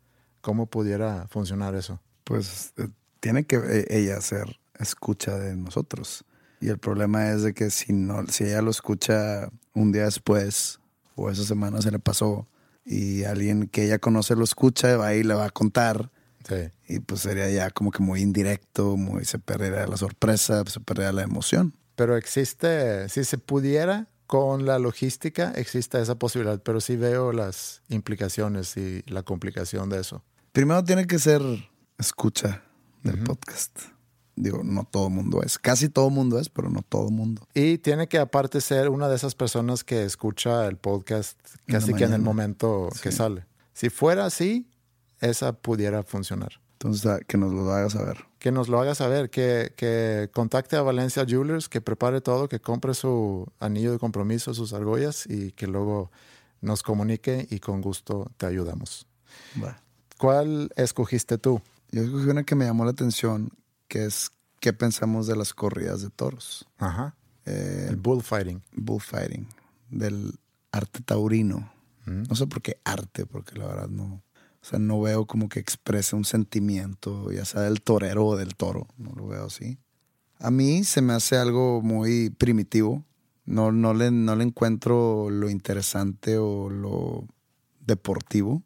Speaker 2: ¿cómo pudiera funcionar eso?
Speaker 1: Pues eh, tiene que eh, ella ser escucha de nosotros. Y el problema es de que si, no, si ella lo escucha un día después o esa semana se le pasó y alguien que ella conoce lo escucha, va y le va a contar.
Speaker 2: Sí.
Speaker 1: Y pues sería ya como que muy indirecto, muy se perdería la sorpresa, se perdería la emoción.
Speaker 2: Pero existe, si se pudiera, con la logística existe esa posibilidad, pero sí veo las implicaciones y la complicación de eso.
Speaker 1: Primero tiene que ser escucha del uh -huh. podcast. Digo, no todo mundo es. Casi todo mundo es, pero no todo mundo.
Speaker 2: Y tiene que aparte ser una de esas personas que escucha el podcast casi que en el momento sí. que sale. Si fuera así, esa pudiera funcionar.
Speaker 1: Entonces, que nos lo haga saber.
Speaker 2: Que nos lo haga saber, que, que, contacte a Valencia Jewelers, que prepare todo, que compre su anillo de compromiso, sus argollas y que luego nos comunique y con gusto te ayudamos.
Speaker 1: Va.
Speaker 2: ¿Cuál escogiste tú?
Speaker 1: Yo escogí una que me llamó la atención, que es qué pensamos de las corridas de toros.
Speaker 2: Ajá. Eh, el bullfighting.
Speaker 1: Bullfighting, del arte taurino. Mm. No sé por qué arte, porque la verdad no, o sea, no veo como que exprese un sentimiento, ya sea del torero o del toro. No lo veo así. A mí se me hace algo muy primitivo. No, no, le, no le encuentro lo interesante o lo deportivo.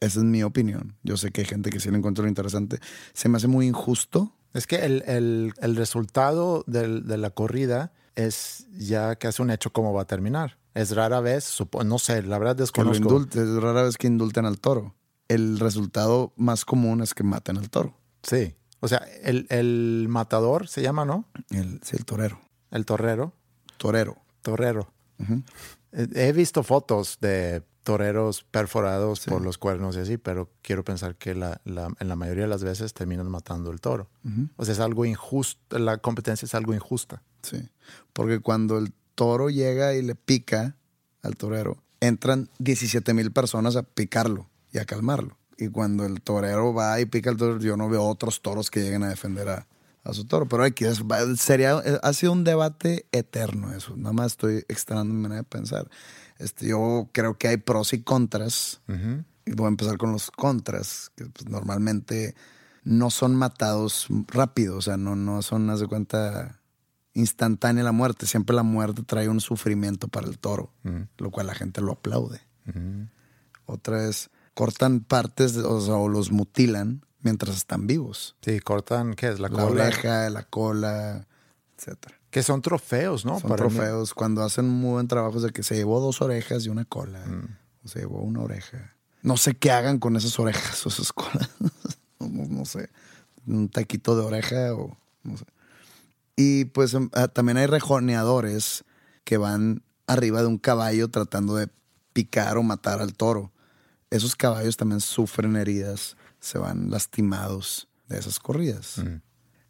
Speaker 1: Esa es mi opinión. Yo sé que hay gente que sí le encuentra lo interesante. Se me hace muy injusto.
Speaker 2: Es que el, el- el resultado del- de la corrida es ya casi un hecho cómo va a terminar. Es rara vez, no sé, la verdad
Speaker 1: Que lo
Speaker 2: desconozco.
Speaker 1: indulte. Es rara vez que indulten al toro. El resultado más común es que maten al toro.
Speaker 2: Sí. O sea, el, el matador se llama, ¿no?
Speaker 1: El, sí, el torero.
Speaker 2: El torrero.
Speaker 1: Torero.
Speaker 2: Torrero. Eh, He visto fotos de toreros perforados por los cuernos y así, pero quiero pensar que la, la- en la mayoría de las veces terminan matando el toro. O sea, es algo injusto, la competencia es algo injusta.
Speaker 1: Sí. Porque cuando el toro llega y le pica al torero, entran 17 mil personas a picarlo y a calmarlo. Y cuando el torero va y pica al toro, yo no veo otros toros que lleguen a defender a, a su toro. Pero aquí es- sería, ha sido un debate eterno eso. Nada más estoy extrañando mi manera de pensar. Este, yo creo que hay pros y contras. Y voy a empezar con los contras, que pues, normalmente no son matados rápido, o sea, no, no son, haz de cuenta, instantánea la muerte. Siempre la muerte trae un sufrimiento para el toro, lo cual la gente lo aplaude. Otra es, cortan partes o, sea, o los mutilan mientras están vivos.
Speaker 2: Sí, cortan, ¿qué es? La,
Speaker 1: La
Speaker 2: cola.
Speaker 1: oreja, la cola, etcétera.
Speaker 2: Que son trofeos, ¿no?
Speaker 1: Son
Speaker 2: Para mí.
Speaker 1: trofeos cuando hacen muy buen trabajo de que se llevó dos orejas y una cola.
Speaker 2: Mm.
Speaker 1: O se llevó una oreja. No sé qué hagan con esas orejas o esas colas. no- no sé. Un taquito de oreja o no sé. Y pues em, ah, también hay rejoneadores que van arriba de un caballo tratando de picar o matar al toro. Esos caballos también sufren heridas, se van lastimados de esas corridas.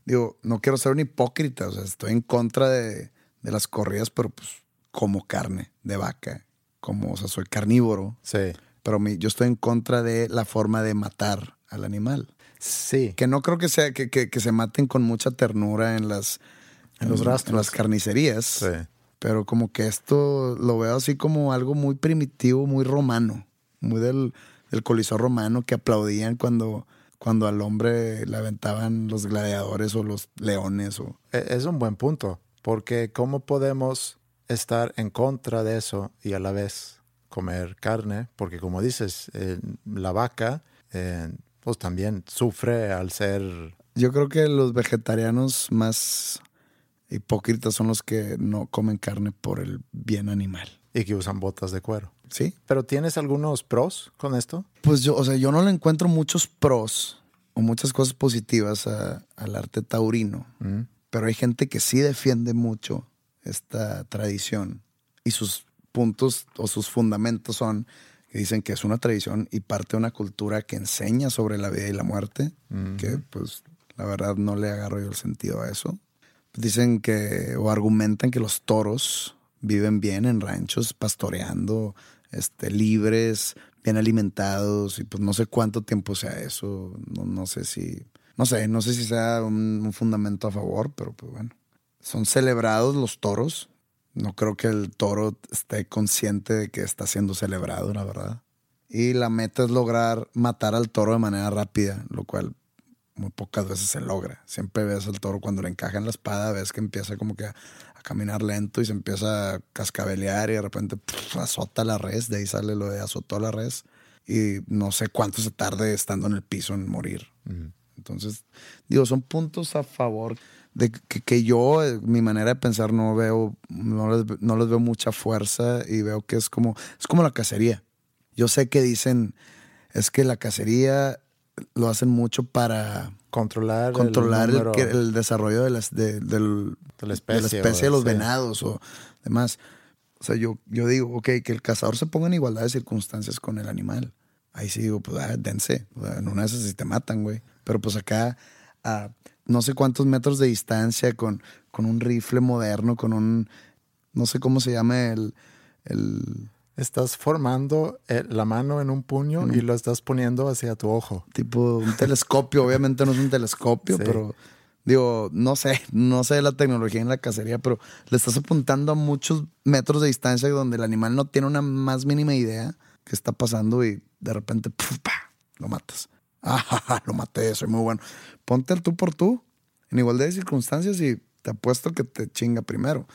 Speaker 1: Digo, no quiero ser un hipócrita, o sea, estoy en contra de, de las corridas, pero pues como carne de vaca, como, o sea, soy carnívoro,
Speaker 2: Sí.
Speaker 1: pero mi- yo estoy en contra de la forma de matar al animal.
Speaker 2: Sí.
Speaker 1: Que no creo que sea que, que- que se maten con mucha ternura en las
Speaker 2: En los rastros.
Speaker 1: en las carnicerías.
Speaker 2: Sí.
Speaker 1: Pero como que esto lo veo así como algo muy primitivo, muy romano, muy del, del coliseo romano que aplaudían cuando, cuando al hombre le aventaban los gladiadores o los leones. O,
Speaker 2: E- Es un buen punto, porque ¿cómo podemos estar en contra de eso y a la vez comer carne? Porque como dices, eh, la vaca eh, pues también sufre al ser...
Speaker 1: Yo creo que los vegetarianos más hipócritas son los que no comen carne por el bien animal.
Speaker 2: y que usan botas de cuero.
Speaker 1: ¿Sí?
Speaker 2: ¿Pero tienes algunos pros con esto?
Speaker 1: Pues yo, o sea, yo no le encuentro muchos pros o muchas cosas positivas a- al arte taurino, pero hay gente que sí defiende mucho esta tradición y sus puntos o sus fundamentos son que dicen que es una tradición y parte de una cultura que enseña sobre la vida y la muerte, que pues la verdad no le agarro yo el sentido a eso. Dicen que o argumentan que los toros viven bien en ranchos, pastoreando, este, libres, bien alimentados y pues no sé cuánto tiempo sea eso, no, no sé si, no sé, no sé si sea un, un fundamento a favor, pero pues bueno. Son celebrados los toros. No creo que el toro esté consciente de que está siendo celebrado, la verdad. Y la meta es lograr matar al toro de manera rápida, lo cual muy pocas veces se logra. Siempre ves al toro cuando le encaja en la espada, ves que empieza como que a, a caminar lento y se empieza a cascabelear y de repente pff, azota la res, de ahí sale lo de azotó la res y no sé cuánto se tarde estando en el piso en morir. Entonces, digo, son puntos a favor de que, que yo, eh, mi manera de pensar, no veo, no les, no les veo mucha fuerza y veo que es como, es como la cacería. Yo sé que dicen, es que la cacería lo hacen mucho para
Speaker 2: Controlar, el
Speaker 1: controlar el, que- el desarrollo de, las, de, del-
Speaker 2: De la especie,
Speaker 1: de, la especie de los
Speaker 2: sí.
Speaker 1: venados o demás. O sea, yo, yo digo, ok, que el cazador se ponga en igualdad de circunstancias con el animal. Ahí sí digo, pues ah, dense. O sea, en una de esas sí te matan, güey. Pero pues acá, a no sé cuántos metros de distancia, con, con un rifle moderno, con un, no sé cómo se llama el, el
Speaker 2: Estás formando eh, la mano en un puño y lo estás poniendo hacia tu ojo.
Speaker 1: tipo un telescopio. Obviamente no es un telescopio,
Speaker 2: Sí.
Speaker 1: pero digo, no sé, no sé la tecnología en la cacería, pero le estás apuntando a muchos metros de distancia donde el animal no tiene una más mínima idea que está pasando y de repente ¡puf! ¡pa! lo matas. Ah, lo maté, soy muy bueno. Ponte el tú por tú en igual de circunstancias y te apuesto que te chinga primero.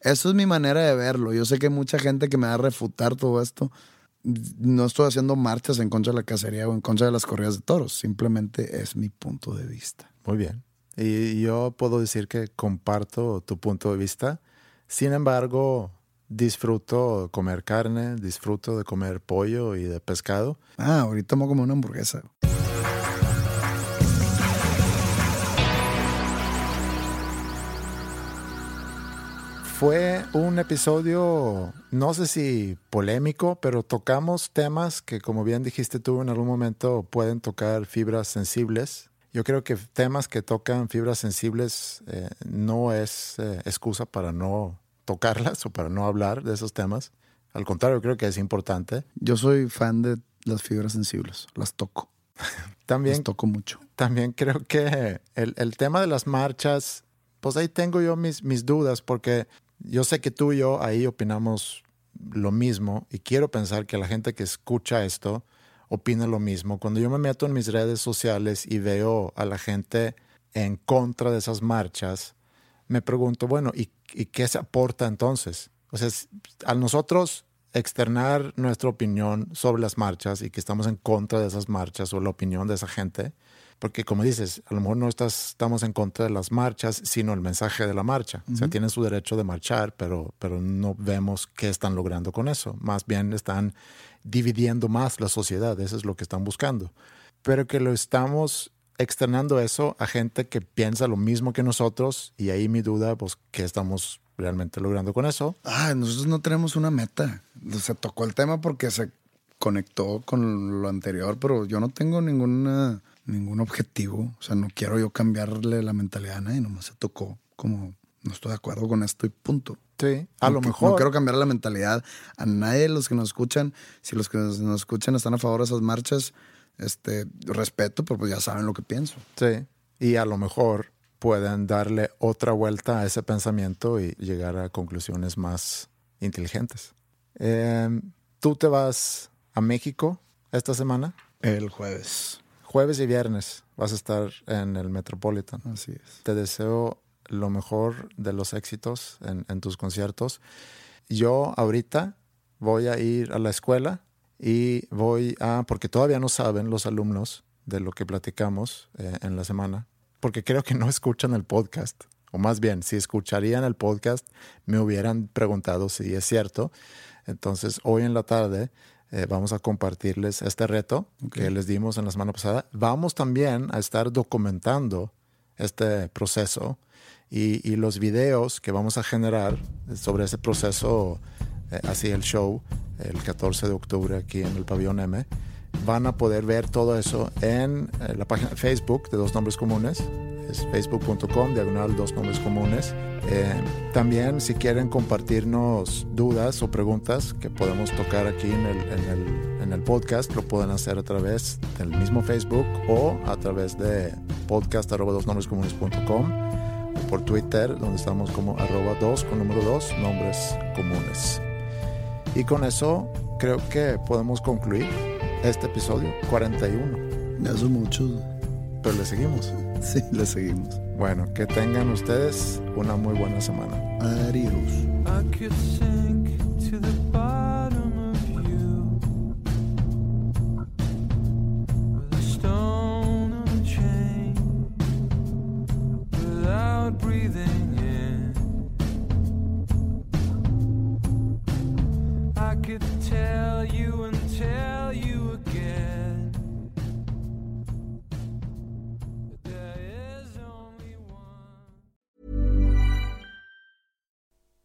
Speaker 1: Eso es mi manera de verlo. Yo sé que hay mucha gente que me va a refutar todo esto. No estoy haciendo marchas en contra de la cacería o en contra de las corridas de toros. Simplemente es mi punto de vista.
Speaker 2: Muy bien. Y yo puedo decir que comparto tu punto de vista. Sin embargo, disfruto de comer carne, disfruto de comer pollo y de pescado.
Speaker 1: Ah, ahorita me como una hamburguesa.
Speaker 2: Fue un episodio, no sé si polémico, pero tocamos temas que, como bien dijiste tú, en algún momento pueden tocar fibras sensibles. Yo creo que temas que tocan fibras sensibles eh, no es eh, excusa para no tocarlas o para no hablar de esos temas. Al contrario, creo que es importante.
Speaker 1: Yo soy fan de las fibras sensibles, las toco.
Speaker 2: También,
Speaker 1: Las toco mucho.
Speaker 2: también creo que el, el tema de las marchas, pues ahí tengo yo mis, mis dudas, porque yo sé que tú y yo ahí opinamos lo mismo y quiero pensar que la gente que escucha esto opina lo mismo. Cuando yo me meto en mis redes sociales y veo a la gente en contra de esas marchas, me pregunto, bueno, ¿y, qué se aporta entonces? O sea, a nosotros externar nuestra opinión sobre las marchas y que estamos en contra de esas marchas o la opinión de esa gente, porque como dices, a lo mejor no estás, estamos en contra de las marchas, sino el mensaje de la marcha. O sea, tienen su derecho de marchar, pero, pero no vemos qué están logrando con eso. Más bien están dividiendo más la sociedad, eso es lo que están buscando. Pero que lo estamos externando eso a gente que piensa lo mismo que nosotros y ahí mi duda, pues, ¿qué estamos realmente logrando con eso?
Speaker 1: Ah, nosotros no tenemos una meta. Se tocó el tema porque se conectó con lo anterior, pero yo no tengo ninguna, ningún objetivo. O sea, no quiero yo cambiarle la mentalidad a nadie, nomás se tocó como no estoy de acuerdo con esto y punto.
Speaker 2: Sí, a
Speaker 1: No
Speaker 2: lo mejor.
Speaker 1: No quiero cambiar la mentalidad a nadie de los que nos escuchan. Si los que nos, nos escuchan están a favor de esas marchas, este, respeto, pero pues ya saben lo que pienso.
Speaker 2: Sí, y a lo mejor pueden darle otra vuelta a ese pensamiento y llegar a conclusiones más inteligentes. Eh, ¿Tú te vas a México esta semana?
Speaker 1: El jueves.
Speaker 2: Jueves y viernes vas a estar en el Metropolitan.
Speaker 1: Así es.
Speaker 2: Te deseo lo mejor de los éxitos en, en tus conciertos. Yo ahorita voy a ir a la escuela y voy a, porque todavía no saben los alumnos de lo que platicamos eh, en la semana, porque creo que no escuchan el podcast, o más bien, si escucharían el podcast, me hubieran preguntado si es cierto. Entonces, hoy en la tarde eh, vamos a compartirles este reto que les dimos en la semana pasada. Vamos también a estar documentando este proceso y, y los videos que vamos a generar sobre ese proceso eh, hacia el show el 14 de octubre aquí en el pabellón M. Van a poder ver todo eso en eh, la página de Facebook de Dos Nombres Comunes. Es facebook.com, diagonal Dos Nombres Comunes. Eh, también si quieren compartirnos dudas o preguntas que podemos tocar aquí en el, en, el, podcast, lo pueden hacer a través del mismo Facebook o a través de podcast.dosnombrescomunes.com o por Twitter, donde estamos como arroba dos con número dos, nombres comunes. Y con eso creo que podemos concluir este episodio 41.
Speaker 1: Ya son muchos.
Speaker 2: Pero le seguimos.
Speaker 1: Sí, le seguimos.
Speaker 2: Bueno, que tengan ustedes una muy buena semana.
Speaker 1: Adiós.